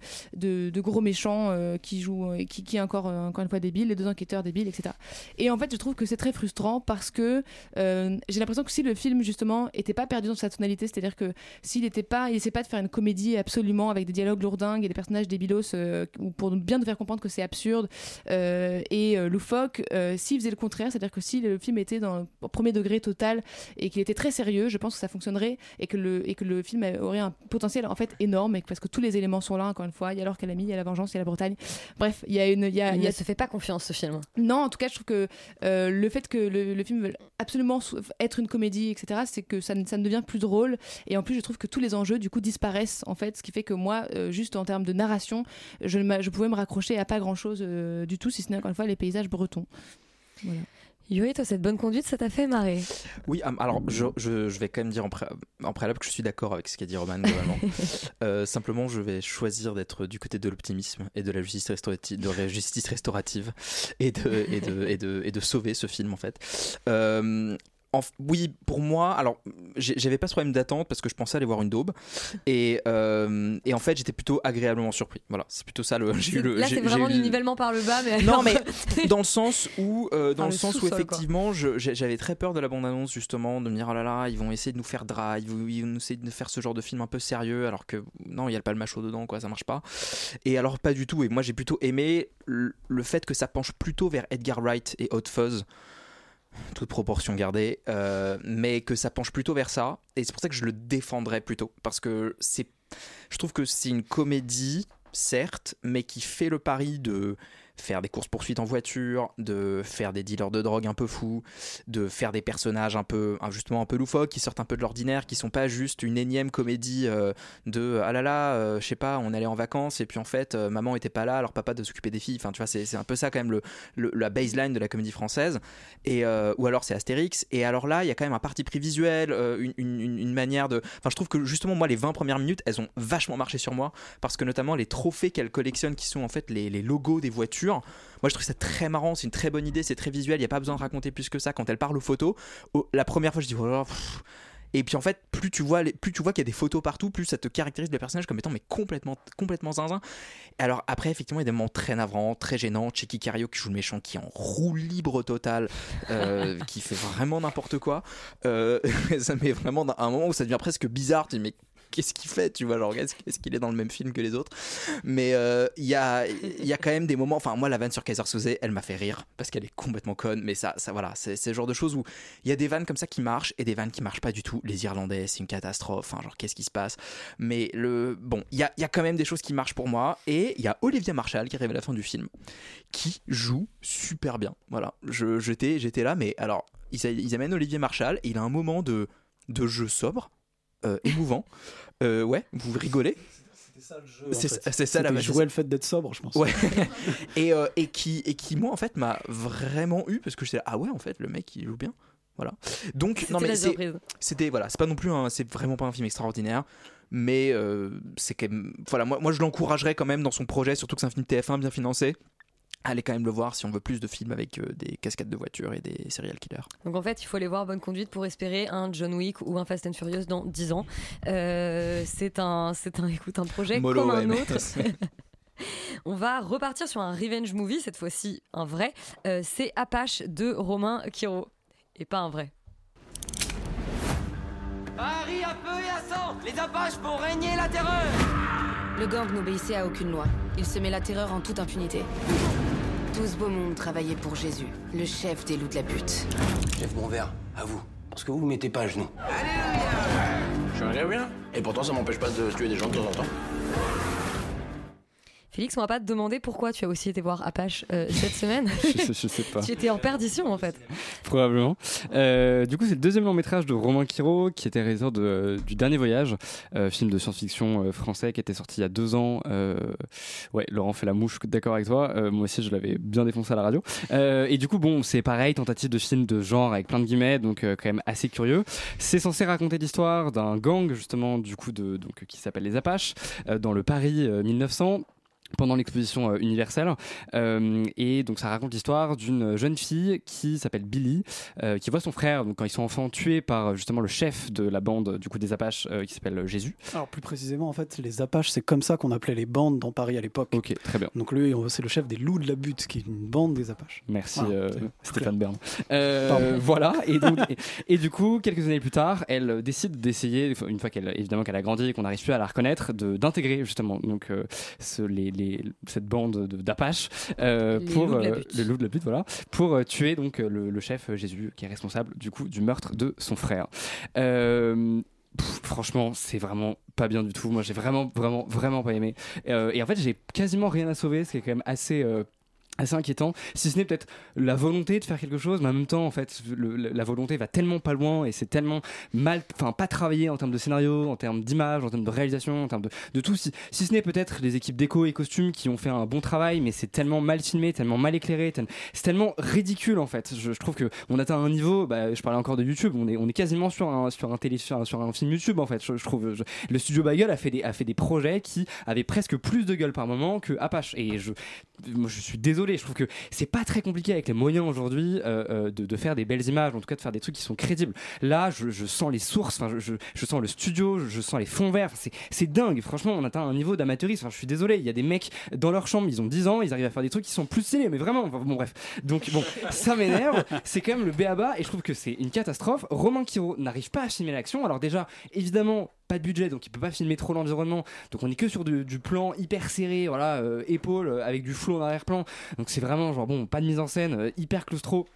gros méchant qui joue, qui, est encore, encore une fois débile, les deux enquêteurs débiles, etc. Et en fait, je trouve que c'est très frustrant parce que euh, j'ai l'impression que si le film justement était pas perdu dans sa tonalité, c'est-à-dire que s'il était pas, il essaie pas de faire une comédie absolument avec des dialogues lourdingues et des personnages débilos euh, ou pour bien nous faire comprendre que c'est absurde euh, et euh, loufoque, s'il faisait le contraire, c'est-à-dire que si le film était dans le premier degré total et qu'il était très sérieux, je pense que ça fonctionnerait et que le et que le film aurait un potentiel en fait énorme et que- parce que tous les éléments sont là encore une fois, il y a l'or Calamy, il y a la vengeance, il y a la Bretagne. Bref, il y a une il y a, Il il y a ne se fait pas confiance ce film. non, en tout cas, je trouve que le fait que le, film veuille absolument être une comédie, etc., c'est que ça ne, devient plus drôle. Et en plus, je trouve que tous les enjeux, du coup, disparaissent, en fait, ce qui fait que moi, euh, juste en termes de narration, je, je pouvais me raccrocher à pas grand-chose euh, du tout, si ce n'est encore une fois les paysages bretons. Voilà. Yuri, toi, cette bonne conduite, ça t'a fait marrer. Oui, alors je, je- je vais quand même dire en, pré- en préalable que je suis d'accord avec ce qu'a dit Roman globalement. Euh, simplement, je vais choisir d'être du côté de l'optimisme et de la justice restaurative, de la justice restaurative et de, et, de, et, de, et de sauver ce film en fait. Euh, en oui, pour moi, alors j'avais pas ce problème d'attente parce que je pensais aller voir une daube et, euh, et en fait j'étais plutôt agréablement surpris. Voilà, c'est plutôt ça le. j'ai eu le- Là, c'est vraiment du le- nivellement par le bas, mais non, alors- mais dans le sens où, euh, dans Enfin, le le sens où effectivement, j'avais très peur de la bande-annonce justement, de me dire oh là là, ils vont essayer de nous faire drive, ils vont essayer de nous faire ce genre de film un peu sérieux, alors que non, il y a le palmacho dedans, quoi, ça marche pas. Et alors pas du tout. Et moi, j'ai plutôt aimé le, le fait que ça penche plutôt vers Edgar Wright et Hot Fuzz. Toute proportion gardée, euh, mais que ça penche plutôt vers ça, et c'est pour ça que je le défendrais plutôt, parce que c'est, je trouve que c'est une comédie, certes, mais qui fait le pari de faire des courses poursuites en voiture, de faire des dealers de drogue un peu fous, de faire des personnages un peu justement un peu loufoques qui sortent un peu de l'ordinaire, qui sont pas juste une énième comédie euh, de ah là là, euh, je sais pas, on allait en vacances et puis en fait euh, maman était pas là, alors papa de s'occuper des filles. Enfin tu vois c'est un peu ça quand même le, le- la baseline de la comédie française. Et ou alors c'est Astérix. Et alors là il y a quand même un parti pris visuel, une- une- une manière de. Enfin je trouve que justement moi les 20 premières minutes elles ont vachement marché sur moi parce que notamment les trophées qu'elle collectionne qui sont en fait les, les logos des voitures. Moi je trouve ça très marrant, c'est une très bonne idée, c'est très visuel, il n'y a pas besoin de raconter plus que ça quand elle parle aux photos. la première fois je dis oh pff. et puis en fait, plus tu vois, les- plus tu vois qu'il y a des photos partout, plus ça te caractérise le personnage comme étant mais complètement, complètement zinzin. Alors après, effectivement, il y a des moments très navrants, très gênants. Checky Cario qui joue le méchant, qui est en roue libre total, euh, qui fait vraiment n'importe quoi. Euh, ça met vraiment un moment où ça devient presque bizarre. Tu dis mais qu'est-ce qu'il fait Tu vois, genre est-ce est-ce qu'il est dans le même film que les autres? Mais euh, il y a, y a quand même des moments. Enfin, moi, la vanne sur Kaiser Soze, elle m'a fait rire parce qu'elle est complètement conne. Mais ça, ça voilà, c'est le genre de choses où il y a des vannes comme ça qui marchent et des vannes qui marchent pas du tout. Les Irlandais, c'est une catastrophe. Enfin, genre qu'est-ce qui se passe? Mais le bon, il y a, y a quand même des choses qui marchent pour moi. Et il y a Olivia Marshall qui arrive à la fin du film, qui joue super bien. Voilà, j'étais j'étais là, mais alors ils, amènent Olivier Marshall et il a un moment de de jeu sobre, émouvant. Euh, ouais, vous rigolez. C'est c'est ça la C'était jouer le fait d'être sobre, je pense. Ouais. et, euh, et, qui, et qui, moi, en fait, m'a vraiment eu parce que j'étais là, ah ouais, en fait, le mec, il joue bien. Voilà. Donc, non, C'était mais la c'était, voilà, c'est pas non plus un, c'est vraiment pas un film extraordinaire. Mais euh, c'est quand même, voilà, moi, moi je l'encouragerais quand même dans son projet, surtout que c'est un film TF1 bien financé. Allez quand même le voir si on veut plus de films avec euh, des cascades de voitures et des serial killers. Donc en fait, il faut aller voir Bonne Conduite pour espérer un John Wick ou un Fast and Furious dans 10 ans. Euh, c'est un, c'est un, écoute, un projet comme ouais, un mais- autre. On va repartir sur un revenge movie, cette fois-ci un vrai. Euh, c'est Apache de Romain Quiro. Et pas un vrai. Paris à peu et à sang Les Apaches font régner la terreur Le gang n'obéissait à aucune loi. Il semait la terreur en toute impunité. Tout ce beau monde travaillait pour Jésus, le chef des loups de la butte. Mon verre, à vous. Parce que vous vous mettez pas à genoux. Je suis un gars bien. Et pourtant, ça m'empêche pas de tuer des gens de temps en temps. Félix, on va pas te demander pourquoi tu as aussi été voir Apache euh, cette semaine. je, sais- je sais pas. tu étais en perdition en fait. Probablement. Euh, du coup, c'est le deuxième long métrage de Romain Quiro, qui était réalisateur de, du Dernier Voyage, euh, film de science-fiction français qui était sorti il y a deux ans. Ouais, Laurent fait la mouche, d'accord avec toi. Moi aussi, je l'avais bien défoncé à la radio. Et du coup, bon, c'est pareil, tentative de film de genre avec plein de guillemets, donc quand même assez curieux. C'est censé raconter l'histoire d'un gang, justement, du coup, de, donc, qui s'appelle les Apaches, dans le Paris euh, 1900 pendant l'exposition euh, universelle Euh, et donc ça raconte l'histoire d'une jeune fille qui s'appelle Billy euh, qui voit son frère donc quand ils sont enfants tué par justement le chef de la bande du coup des Apaches qui s'appelle Jésus Alors plus précisément, en fait, les Apaches, c'est comme ça qu'on appelait les bandes dans Paris à l'époque. Ok, très bien. Donc lui, c'est le chef des loups de la butte, qui est une bande des Apaches. Merci Voilà, Stéphane. Bern. Voilà et donc et, et du coup quelques années plus tard elle décide d'essayer une fois qu'elle évidemment qu'elle a grandi et qu'on arrive plus à la reconnaître d'intégrer justement donc ce- les, les- cette bande de- d'Apaches euh, pour loups euh, le loup de la butte voilà pour euh, tuer donc le, le chef Jésus qui est responsable du coup du meurtre de son frère. Pff, franchement, c'est vraiment pas bien du tout. Moi, j'ai vraiment, vraiment, vraiment pas aimé. Euh, et en fait, j'ai quasiment rien à sauver, ce qui est quand même assez. euh, assez inquiétant si ce n'est peut-être la volonté de faire quelque chose mais en même temps en fait la volonté va tellement pas loin et c'est tellement mal enfin pas travaillé en termes de scénario en termes d'image en termes de réalisation en termes de, de tout si, ce n'est peut-être les équipes déco et costumes qui ont fait un bon travail mais c'est tellement mal filmé tellement mal éclairé c'est tellement ridicule en fait. Je, trouve que on atteint un niveau bah, je parlais encore de YouTube on est, on est quasiment sur un, sur un télé sur un, film YouTube en fait je, trouve le studio Bagel a fait des, a fait des projets qui avaient presque plus de gueule par moment que Apache. Et je je suis désolé je trouve que c'est pas très compliqué avec les moyens aujourd'hui euh, euh, de, faire des belles images en tout cas de faire des trucs qui sont crédibles. Là je, sens les sources je, sens le studio je, sens les fonds verts c'est dingue. Franchement on atteint un niveau d'amateurisme je suis désolé il y a des mecs dans leur chambre ils ont 10 ans ils arrivent à faire des trucs qui sont plus stylés mais vraiment bon bref. Donc bon ça m'énerve c'est quand même le béaba et je trouve que c'est une catastrophe. Romain Quiro n'arrive pas à filmer l'action. Alors déjà évidemment pas de budget donc il peut pas filmer trop l'environnement. Donc on est que sur du, plan hyper serré voilà euh, épaule euh, avec du flow en arrière-plan. Donc c'est vraiment genre bon pas de mise en scène euh, hyper claustro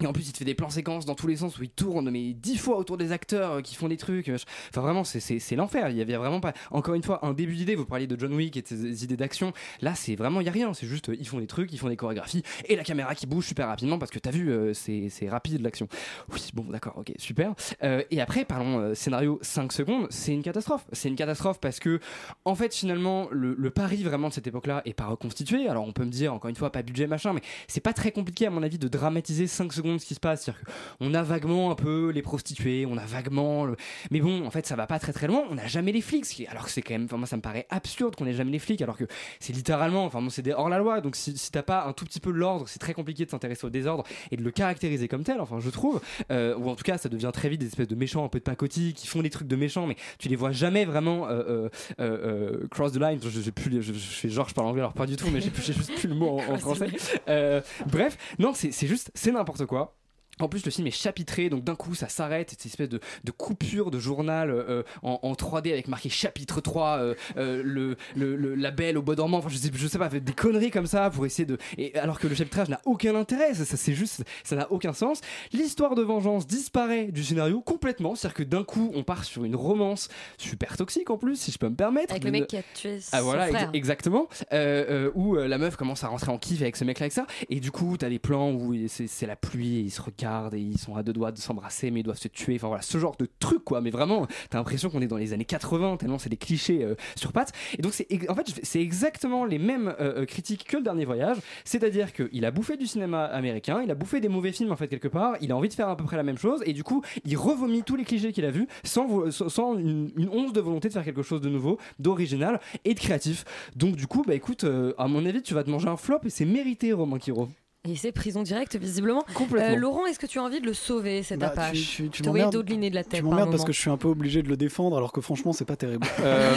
et en plus, il te fait des plans séquences dans tous les sens où il tourne, mais dix fois autour des acteurs euh, qui font des trucs. euh, Enfin, vraiment, c'est- l'enfer. Il y avait vraiment pas, encore une fois, un début d'idée. Vous parliez de John Wick et de ses idées d'action. Là, c'est vraiment, il y a rien. C'est juste, euh, ils font des trucs, ils font des chorégraphies et la caméra qui bouge super rapidement parce que t'as vu, c'est rapide l'action. Oui, bon, d'accord, ok, super. Et après, parlons euh, scénario 5 secondes, c'est une catastrophe. C'est une catastrophe parce que, en fait, finalement, le, le pari vraiment de cette époque-là est pas reconstitué. Alors, on peut me dire, encore une fois, pas budget, machin, mais c'est pas très compliqué, à mon avis, de dramatiser 5 secondes ce qui se passe. C'est-à-dire qu'on a vaguement un peu les prostituées, on a vaguement. le- Mais bon, en fait, ça va pas très très loin. On n'a jamais les flics. Alors que c'est quand même. Enfin, moi, ça me paraît absurde qu'on ait jamais les flics, alors que c'est littéralement. Enfin, bon, c'est des hors-la-loi. Donc, si, si t'as pas un tout petit peu l'ordre, c'est très compliqué de s'intéresser au désordre et de le caractériser comme tel, enfin, je trouve. Euh, ou en tout cas, ça devient très vite des espèces de méchants un peu de pacotille qui font des trucs de méchants, mais tu les vois jamais vraiment euh, euh, cross the line. Je, plus, je, je fais genre, je parle anglais, alors pas du tout, mais j'ai, juste plus le mot en, en français. Bref, non, c'est juste, c'est n'importe quoi. En plus, le film est chapitré, donc d'un coup, ça s'arrête. Cette espèce de, de coupure de journal euh, en, en 3D avec marqué chapitre 3, euh, euh, le, le, le- la belle au bois dormant. Enfin, je sais, je sais pas, des conneries comme ça pour essayer de. Et alors que le chapitrage n'a aucun intérêt, ça, ça, c'est juste, ça n'a aucun sens. L'histoire de vengeance disparaît du scénario complètement. C'est-à-dire que d'un coup, on part sur une romance super toxique en plus, si je peux me permettre. Avec le mec qui a tué ah son voilà, ex- frère. exactement. Euh, euh, où la meuf commence à rentrer en kiff avec ce mec-là, avec ça. Et du coup, t'as des plans où il- c'est la pluie, et ils se et ils sont à deux doigts de s'embrasser, mais ils doivent se tuer. Enfin voilà, ce genre de truc, quoi. Mais vraiment, t'as l'impression qu'on est dans les années 80, tellement c'est des clichés euh, sur pattes. Et donc, c'est en fait, c'est exactement les mêmes euh, euh, critiques que le dernier voyage. C'est-à-dire qu'il a bouffé du cinéma américain, il a bouffé des mauvais films, en fait, quelque part. Il a envie de faire à peu près la même chose. Et du coup, il revomit tous les clichés qu'il a vus sans, sans- une, une once de volonté de faire quelque chose de nouveau, d'original et de créatif. Donc, du coup, bah écoute, à mon avis, tu vas te manger un flop et c'est mérité, Romain Quiro. Et c'est prison directe, visiblement. Complètement. Euh, Laurent, est-ce que tu as envie de le sauver, cette Bah, Apache tu- tu- tu de la tête. Tu par m'emmerdes parce que je suis un peu obligé de le défendre alors que franchement c'est pas terrible. Euh,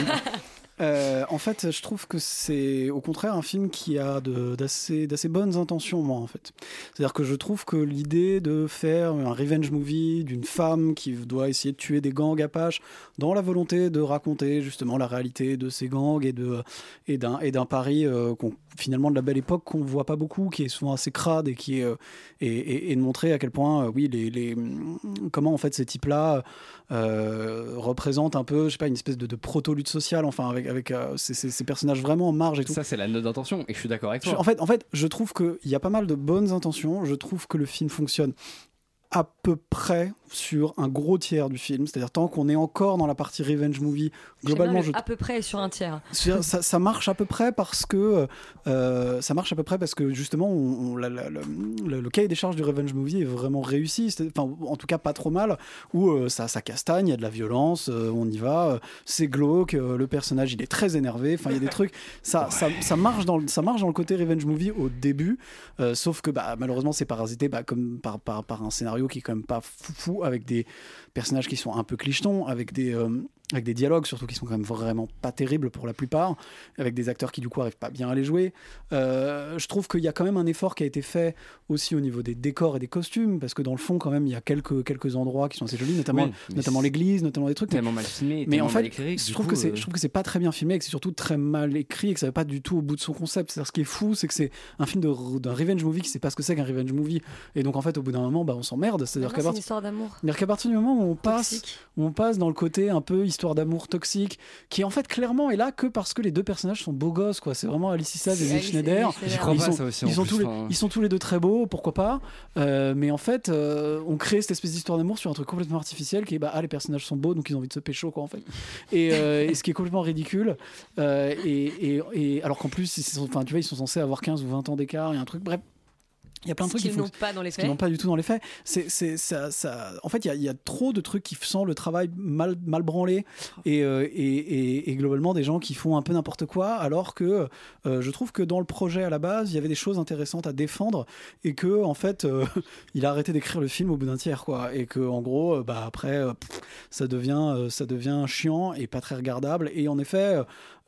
euh, en fait, je trouve que c'est au contraire un film qui a d'assez bonnes intentions, moi, en fait. C'est-à-dire que je trouve que l'idée de faire un revenge movie d'une femme qui doit essayer de tuer des gangs apaches dans la volonté de raconter justement la réalité de ces gangs et d'un et Paris euh, finalement de la belle époque qu'on voit pas beaucoup, qui est souvent assez crade et qui est euh, et, de montrer à quel point euh, oui les, les comment en fait ces types-là représentent un peu je sais pas une espèce de, de proto lutte sociale enfin avec avec, avec euh, ces, ces- ces personnages vraiment en marge et tout. Ça, c'est la note d'intention, et je suis d'accord avec toi. en, fait, en fait, je trouve qu'il y a pas mal de bonnes intentions. Je trouve que le film fonctionne à peu près sur un gros tiers du film. C'est-à-dire, tant qu'on est encore dans la partie revenge movie, globalement, bien je à peu près sur un tiers. ça, ça marche à peu près parce que euh, ça marche à peu près parce que justement on, on- la- la- le, le- le cahier des charges du revenge movie est vraiment réussi. C'est- enfin en tout cas pas trop mal. Où euh, ça, ça castagne il y a de la violence euh, on y va euh, c'est glauque euh, le personnage il est très énervé. Enfin il y a des trucs. Ça, ça, ça marche dans le, ça marche dans le côté revenge movie au début euh, sauf que bah, malheureusement c'est parasité bah, comme par, par, par un scénario qui est quand même pas foufou avec des personnages qui sont un peu clichetons avec des euh, avec des dialogues surtout qui sont quand même vraiment pas terribles pour la plupart, avec des acteurs qui du coup arrivent pas bien à les jouer. Euh, je trouve qu'il y a quand même un effort qui a été fait aussi au niveau des décors et des costumes, parce que dans le fond quand même il y a quelques, quelques endroits qui sont assez jolis, notamment, Oui, notamment l'église, notamment des trucs. tellement mal filmé, mais en fait, mal écrit que je trouve coup, que c'est, euh, je trouve que c'est pas très bien filmé, et que c'est surtout très mal écrit, et que ça va pas du tout au bout de son concept. C'est-à-dire ce qui est fou, c'est que c'est un film d'un revenge movie qui sait pas ce que c'est qu'un revenge movie, et donc en fait au bout d'un moment bah, on s'emmerde. C'est-à-dire Maintenant, qu'à c'est une partir histoire d'amour. c'est-à-dire qu'à partir du moment où on passe, où on passe dans le côté un peu histoire d'amour toxique, qui en fait clairement est là que parce que les deux personnages sont beaux gosses, quoi. C'est vraiment Alice Issaz et Schneider. Ils pas, sont, ça aussi, en ils sont plus, tous les, enfin. ils sont tous les deux très beaux, pourquoi pas. Euh, mais en fait, euh, on crée cette espèce d'histoire d'amour sur un truc complètement artificiel qui est bah ah les personnages sont beaux donc ils ont envie de se pécho quoi en fait. Et, euh, et ce qui est complètement ridicule. Euh, et, et- et alors qu'en plus, ils sont, enfin tu vois, ils sont censés avoir 15 ou 20 ans d'écart et un truc. Bref. Il y a plein de trucs qui n'ont pas dans les faits. n'ont pas du tout dans les faits. C'est, c'est, ça, ça- en fait, il y a, il y a trop de trucs qui sentent le travail mal, mal branlé et, euh, et, et- et globalement des gens qui font un peu n'importe quoi, alors que euh, je trouve que dans le projet à la base, il y avait des choses intéressantes à défendre et que en fait, euh, il a arrêté d'écrire le film au bout d'un tiers, quoi, et que en gros, bah après, pff, ça devient, ça devient chiant et pas très regardable. Et en effet.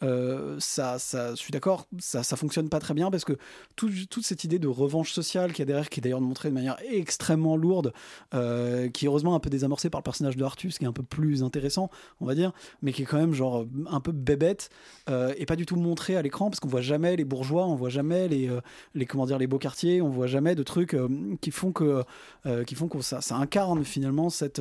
Euh, ça, ça, je suis d'accord, ça, ça fonctionne pas très bien parce que tout- toute cette idée de revanche sociale qui est derrière, qui est d'ailleurs montrée de manière extrêmement lourde, euh, qui est heureusement un peu désamorcée par le personnage de Artus, qui est un peu plus intéressant, on va dire, mais qui est quand même genre un peu bébête euh, et pas du tout montré à l'écran parce qu'on voit jamais les bourgeois, on voit jamais les, les comment dire les beaux quartiers, on voit jamais de trucs qui font que qui font que ça, ça incarne finalement cette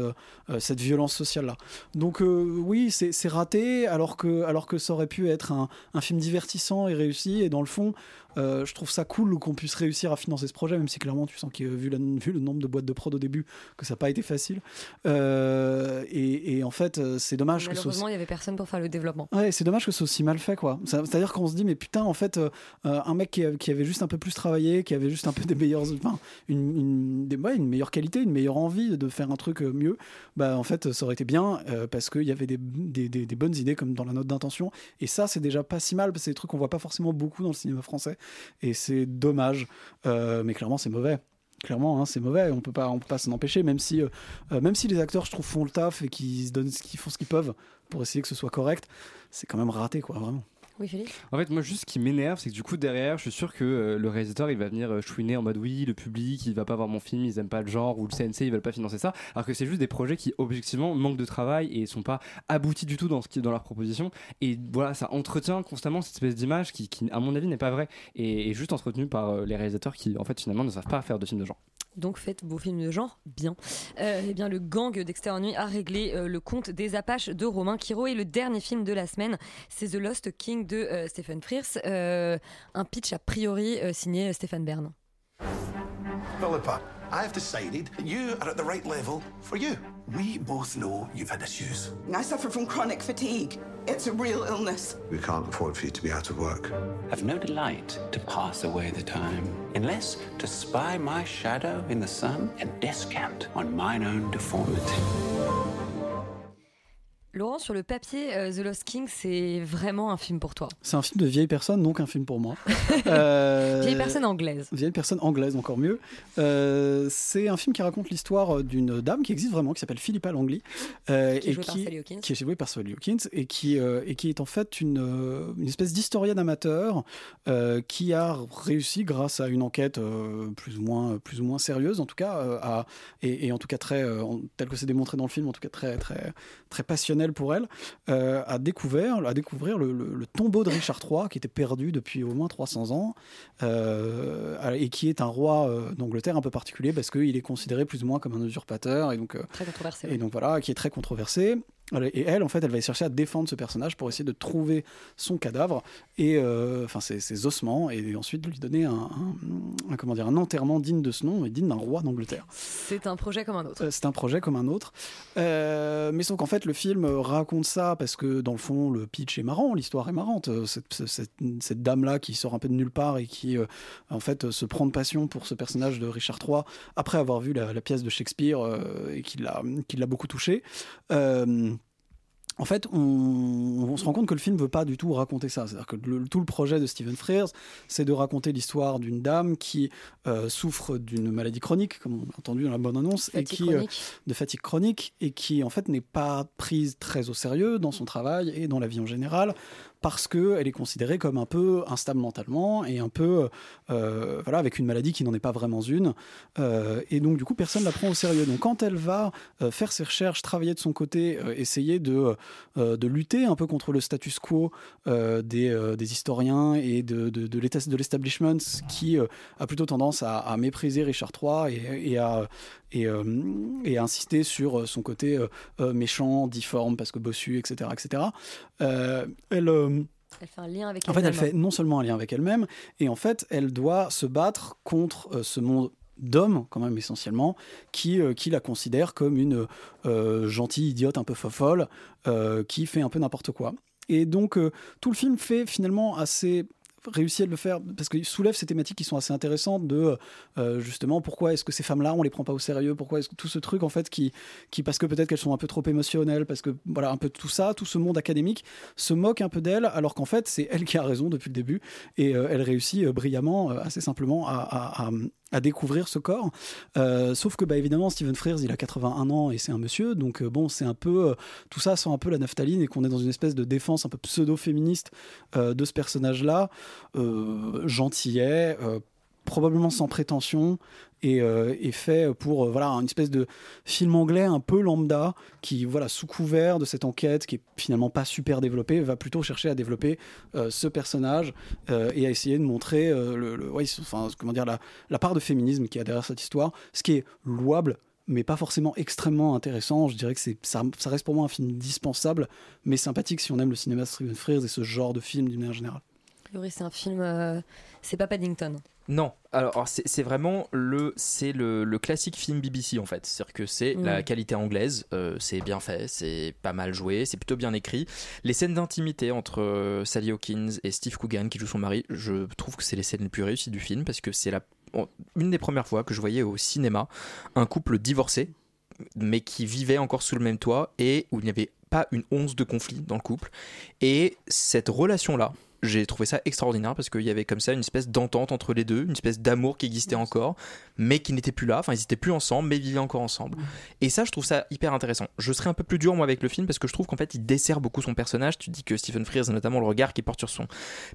cette violence sociale là. Donc oui, c'est raté alors que alors que ça aurait pu être un, film divertissant et réussi. Et dans le fond je trouve ça cool qu'on puisse réussir à financer ce projet, même si clairement tu sens que vu, la- vu le nombre de boîtes de prod au début, que ça n'a pas été facile. Euh, et, et en fait, euh, c'est dommage que ce Malheureusement, il n'y avait personne pour faire le développement. Ouais, c'est dommage que ce soit aussi mal fait, quoi. C'est-à-dire qu'on se dit, mais putain, en fait, euh, euh, un mec qui, avait juste un peu plus travaillé, qui avait juste un peu des meilleurs, enfin, une, une, des- ouais, une meilleure qualité, une meilleure envie de faire un truc euh, mieux, bah, en fait, ça aurait été bien euh, parce qu'il y avait des, des, des- des bonnes idées comme dans la note d'intention. Et ça, c'est déjà pas si mal parce que c'est des trucs qu'on voit pas forcément beaucoup dans le cinéma français. Et c'est dommage. Euh, mais clairement, c'est mauvais. Clairement, hein, c'est mauvais. On peut pas, on peut pas s'en empêcher, même si, euh, euh, même si les acteurs, je trouve, font le taf et qu'ils donnent, ce qu'ils font ce qu'ils peuvent pour essayer que ce soit correct. C'est quand même raté, quoi, vraiment. Oui, Philippe En fait, moi, juste ce qui m'énerve, c'est que du coup, derrière, je suis sûr que euh, le réalisateur, il va venir euh, chouiner en mode oui, le public, il va pas voir mon film, ils aiment pas le genre, ou le CNC, ils veulent pas financer ça. Alors que c'est juste des projets qui, objectivement, manquent de travail et sont pas aboutis du tout dans, ce qui, dans leur proposition. Et voilà, ça entretient constamment cette espèce d'image qui, qui, à mon avis, n'est pas vraie et est juste entretenue par euh, les réalisateurs qui, en fait, finalement, ne savent pas faire de films de genre. Donc faites vos films de genre bien. Euh, eh bien, le gang d'Extérieur a réglé euh, le compte des Apaches de Romain Quiro et le dernier film de la semaine, c'est The Lost King de euh, Stephen Frears, un pitch a priori signé Stéphane Bern. Philippa, I've decided that you are at the right level for you. We both know you've had issues. I suffer from chronic fatigue. It's a real illness. We can't afford for you to be out of work. I've no delight to pass away the time, unless to spy my shadow in the sun and descant on mine own deformity. Laurent, sur le papier, euh, The Lost King, c'est vraiment un film pour toi. C'est un film de vieille personne, donc un film pour moi. Euh, Vieille personne anglaise. Vieille personne anglaise, encore mieux. Euh, c'est un film qui raconte l'histoire d'une dame qui existe vraiment, qui s'appelle Philippa Langley. euh, Qui est et jouée par Sally Hawkins. qui est jouée par Sally Hawkins et qui, euh, et qui est en fait une, euh, une espèce d'historienne amateur euh, qui a réussi, grâce à une enquête euh, plus, ou moins, plus ou moins sérieuse, en tout cas, euh, à, et, et en tout cas très, euh, tel que c'est démontré dans le film, en tout cas très, très, très pour elle, euh, a découvert, à découvrir le, le- le tombeau de Richard III qui était perdu depuis au moins 300 ans euh, et qui est un roi euh, d'Angleterre un peu particulier parce qu'il est considéré plus ou moins comme un usurpateur et donc, euh, Très controversé. et donc voilà, qui est très controversé. Et elle, en fait, elle va chercher à défendre ce personnage pour essayer de trouver son cadavre et euh, enfin ses, ses ossements et ensuite lui donner un, un- un- comment dire un enterrement digne de ce nom et digne d'un roi d'Angleterre. C'est un projet comme un autre. Euh, C'est un projet comme un autre. Euh, mais sauf qu'en fait, le film raconte ça parce que, dans le fond, le pitch est marrant, l'histoire est marrante. Cette, cette- cette dame-là qui sort un peu de nulle part et qui, euh, en fait, se prend de passion pour ce personnage de Richard III après avoir vu la, la pièce de Shakespeare et qui l'a qui l'a beaucoup touché. Euh, en fait, on, on se rend compte que le film veut pas du tout raconter ça. C'est-à-dire que le- tout le projet de Stephen Frears, c'est de raconter l'histoire d'une dame qui euh, souffre d'une maladie chronique, comme on l'a entendu dans la bonne annonce, et qui euh, de fatigue chronique et qui en fait n'est pas prise très au sérieux dans son travail et dans la vie en général parce que elle est considérée comme un peu instable mentalement et un peu euh, voilà avec une maladie qui n'en est pas vraiment une Euh, et donc du coup personne ne la prend au sérieux donc quand elle va euh, faire ses recherches travailler de son côté essayer de de lutter un peu contre le status quo des, des historiens et de, de, de l'establishment qui a plutôt tendance à, mépriser Richard III et, à et, à insister sur son côté méchant, difforme, parce que bossu, etc. etc. Elle, Elle fait un lien avec en fait, elle fait non seulement un lien avec elle-même, et en fait, elle doit se battre contre euh, ce monde d'hommes, quand même essentiellement, qui, euh, qui la considère comme une euh, gentille idiote un peu fofolle, qui fait un peu n'importe quoi. Et donc, tout le film fait finalement assez réussi à le faire parce qu'il soulève ces thématiques qui sont assez intéressantes de euh, justement pourquoi est-ce que ces femmes-là on les prend pas au sérieux? Pourquoi est-ce que tout ce truc en fait qui qui parce que peut-être qu'elles sont un peu trop émotionnelles parce que voilà un peu tout ça tout ce monde académique se moque un peu d'elle alors qu'en fait c'est elle qui a raison depuis le début et euh, elle réussit euh, brillamment assez simplement à- à découvrir ce corps. Euh, sauf que bah évidemment Stephen Frears il a 81 ans et c'est un monsieur. Donc euh, bon c'est un peu euh, tout ça sent un peu la naphtaline et qu'on est dans une espèce de défense un peu pseudo-féministe de ce personnage là gentillet probablement sans prétention et, euh, et fait pour euh, voilà une espèce de film anglais un peu lambda qui voilà sous couvert de cette enquête qui est finalement pas super développée va plutôt chercher à développer euh, ce personnage euh, et à essayer de montrer euh, le, ouais, enfin comment dire la, la part de féminisme qui a derrière cette histoire ce qui est louable mais pas forcément extrêmement intéressant. Je dirais que ça, reste pour moi un film dispensable, mais sympathique si on aime le cinéma de Stephen Frears et ce genre de film d'une manière générale. C'est un film. euh, c'est pas Paddington. Non, alors c'est vraiment le, c'est le, le classique film BBC en fait. C'est-à-dire que c'est la qualité anglaise, euh, c'est bien fait, c'est pas mal joué, c'est plutôt bien écrit. Les scènes d'intimité entre euh, Sally Hawkins et Steve Coogan qui joue son mari, je trouve que c'est les scènes les plus réussies du film parce que c'est la, une des premières fois que je voyais au cinéma un couple divorcé mais qui vivait encore sous le même toit et où il n'y avait pas une once de conflit dans le couple. Et cette relation-là, j'ai trouvé ça extraordinaire parce qu'il y avait comme ça une espèce d'entente entre les deux, une espèce d'amour qui existait encore, mais qui n'était plus là. Enfin, ils n'étaient plus ensemble, mais ils vivaient encore ensemble. Et ça, je trouve ça hyper intéressant. Je serais un peu plus dur, moi, avec le film parce que je trouve qu'en fait, il dessert beaucoup son personnage. Tu dis que Stephen Frears, notamment le regard qu'il porte sur son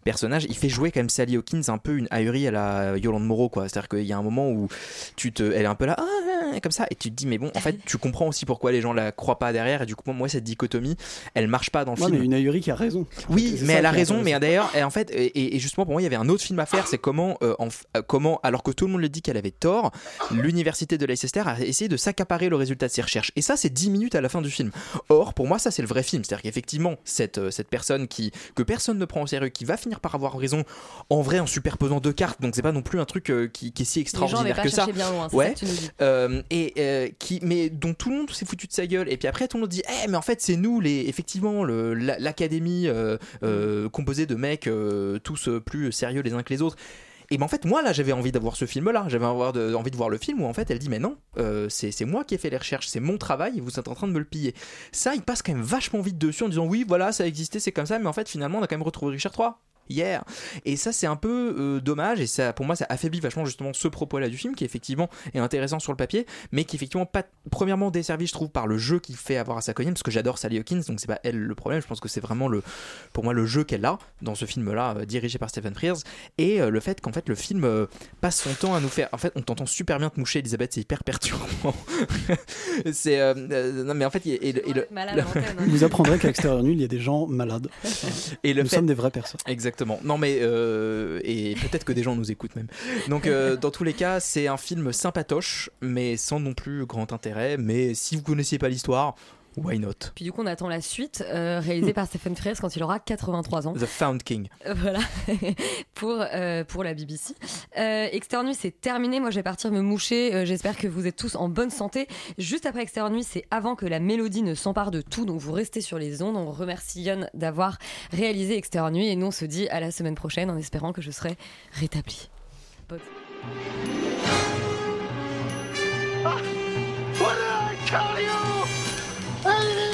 personnage, il fait jouer quand même Sally Hawkins un peu une ahurie à la Yolande Moreau, quoi. C'est-à-dire qu'il y a un moment où tu te, elle est un peu là, ah, comme ça, et tu te dis, mais bon, en fait, tu comprends aussi pourquoi les gens la croient pas derrière, et du coup, moi, cette dichotomie, elle marche pas dans le Ouais, film. mais une ahurie qui a raison. Oui, mais elle a raison. Mais intéressant. D'ailleurs, et en fait, et, et justement pour moi, il y avait un autre film à faire. C'est comment, euh, en euh, comment, alors que tout le monde le dit qu'elle avait tort, l'université de Leicester a essayé de s'accaparer le résultat de ses recherches. Et ça, c'est 10 minutes à la fin du film. Or, pour moi, ça, c'est le vrai film. C'est-à-dire qu'effectivement, cette, euh, cette personne qui, que personne ne prend au sérieux, qui va finir par avoir raison, en vrai, en superposant deux cartes. Donc, c'est pas non plus un truc euh, qui, qui est si Les gens extraordinaire avaient pas que ça. bien loin, ouais. ça. Euh, et qui, mais dont tout le monde s'est foutu de sa gueule. Et puis après, tout le monde dit, eh, mais en fait, c'est nous, les, effectivement, l'académie composée de mecs euh, tous euh, plus sérieux les uns que les autres. Et ben en fait, moi là, j'avais envie d'avoir ce film-là. J'avais envie de voir le film où en fait, elle dit, mais non, euh, c'est c'est moi qui ai fait les recherches, c'est mon travail et vous êtes en train de me le piller. Ça, il passe quand même vachement vite dessus en disant, oui, voilà, ça existait, c'est comme ça, mais en fait, finalement, on a quand même retrouvé Richard III. Hier. Et ça, c'est un peu euh, dommage, et ça, pour moi, ça affaiblit vachement justement ce propos-là du film, qui effectivement est intéressant sur le papier, mais qui effectivement pas, premièrement, desservi, je trouve, par le jeu qu'il fait avoir à sa cognée, parce que j'adore Sally Hawkins, donc c'est pas elle le problème, je pense que c'est vraiment le, pour moi, le jeu qu'elle a dans ce film-là, euh, dirigé par Stephen Frears, et euh, le fait qu'en fait, le film euh, passe son temps à nous faire. En fait, on t'entend super bien te moucher, Elisabeth, c'est hyper perturbant. c'est. euh, euh, non, mais en fait, et le- et le- Vous apprendrez qu'à l'extérieur nul, il y a des gens malades. Et le Nous fait- sommes des vraies personnes. Exactement. Non, mais euh, et peut-être que des gens nous écoutent même. Donc, euh, dans tous les cas, c'est un film sympatoche, mais sans non plus grand intérêt. Mais si vous connaissiez pas l'histoire, Why not? Puis du coup, on attend la suite, euh, réalisée par Stephen Frears quand il aura 83 ans. The Found King. Euh, Voilà, pour, euh, pour la BBC. Euh, Externe Nuit, c'est terminé. Moi, je vais partir me moucher. Euh, J'espère que vous êtes tous en bonne santé. Juste après Externe Nuit, c'est avant que la mélodie ne s'empare de tout. Donc, vous restez sur les ondes. On remercie Yann d'avoir réalisé Externe Nuit. Et nous, on se dit à la semaine prochaine en espérant que je serai rétablie. Bonne- What Bye.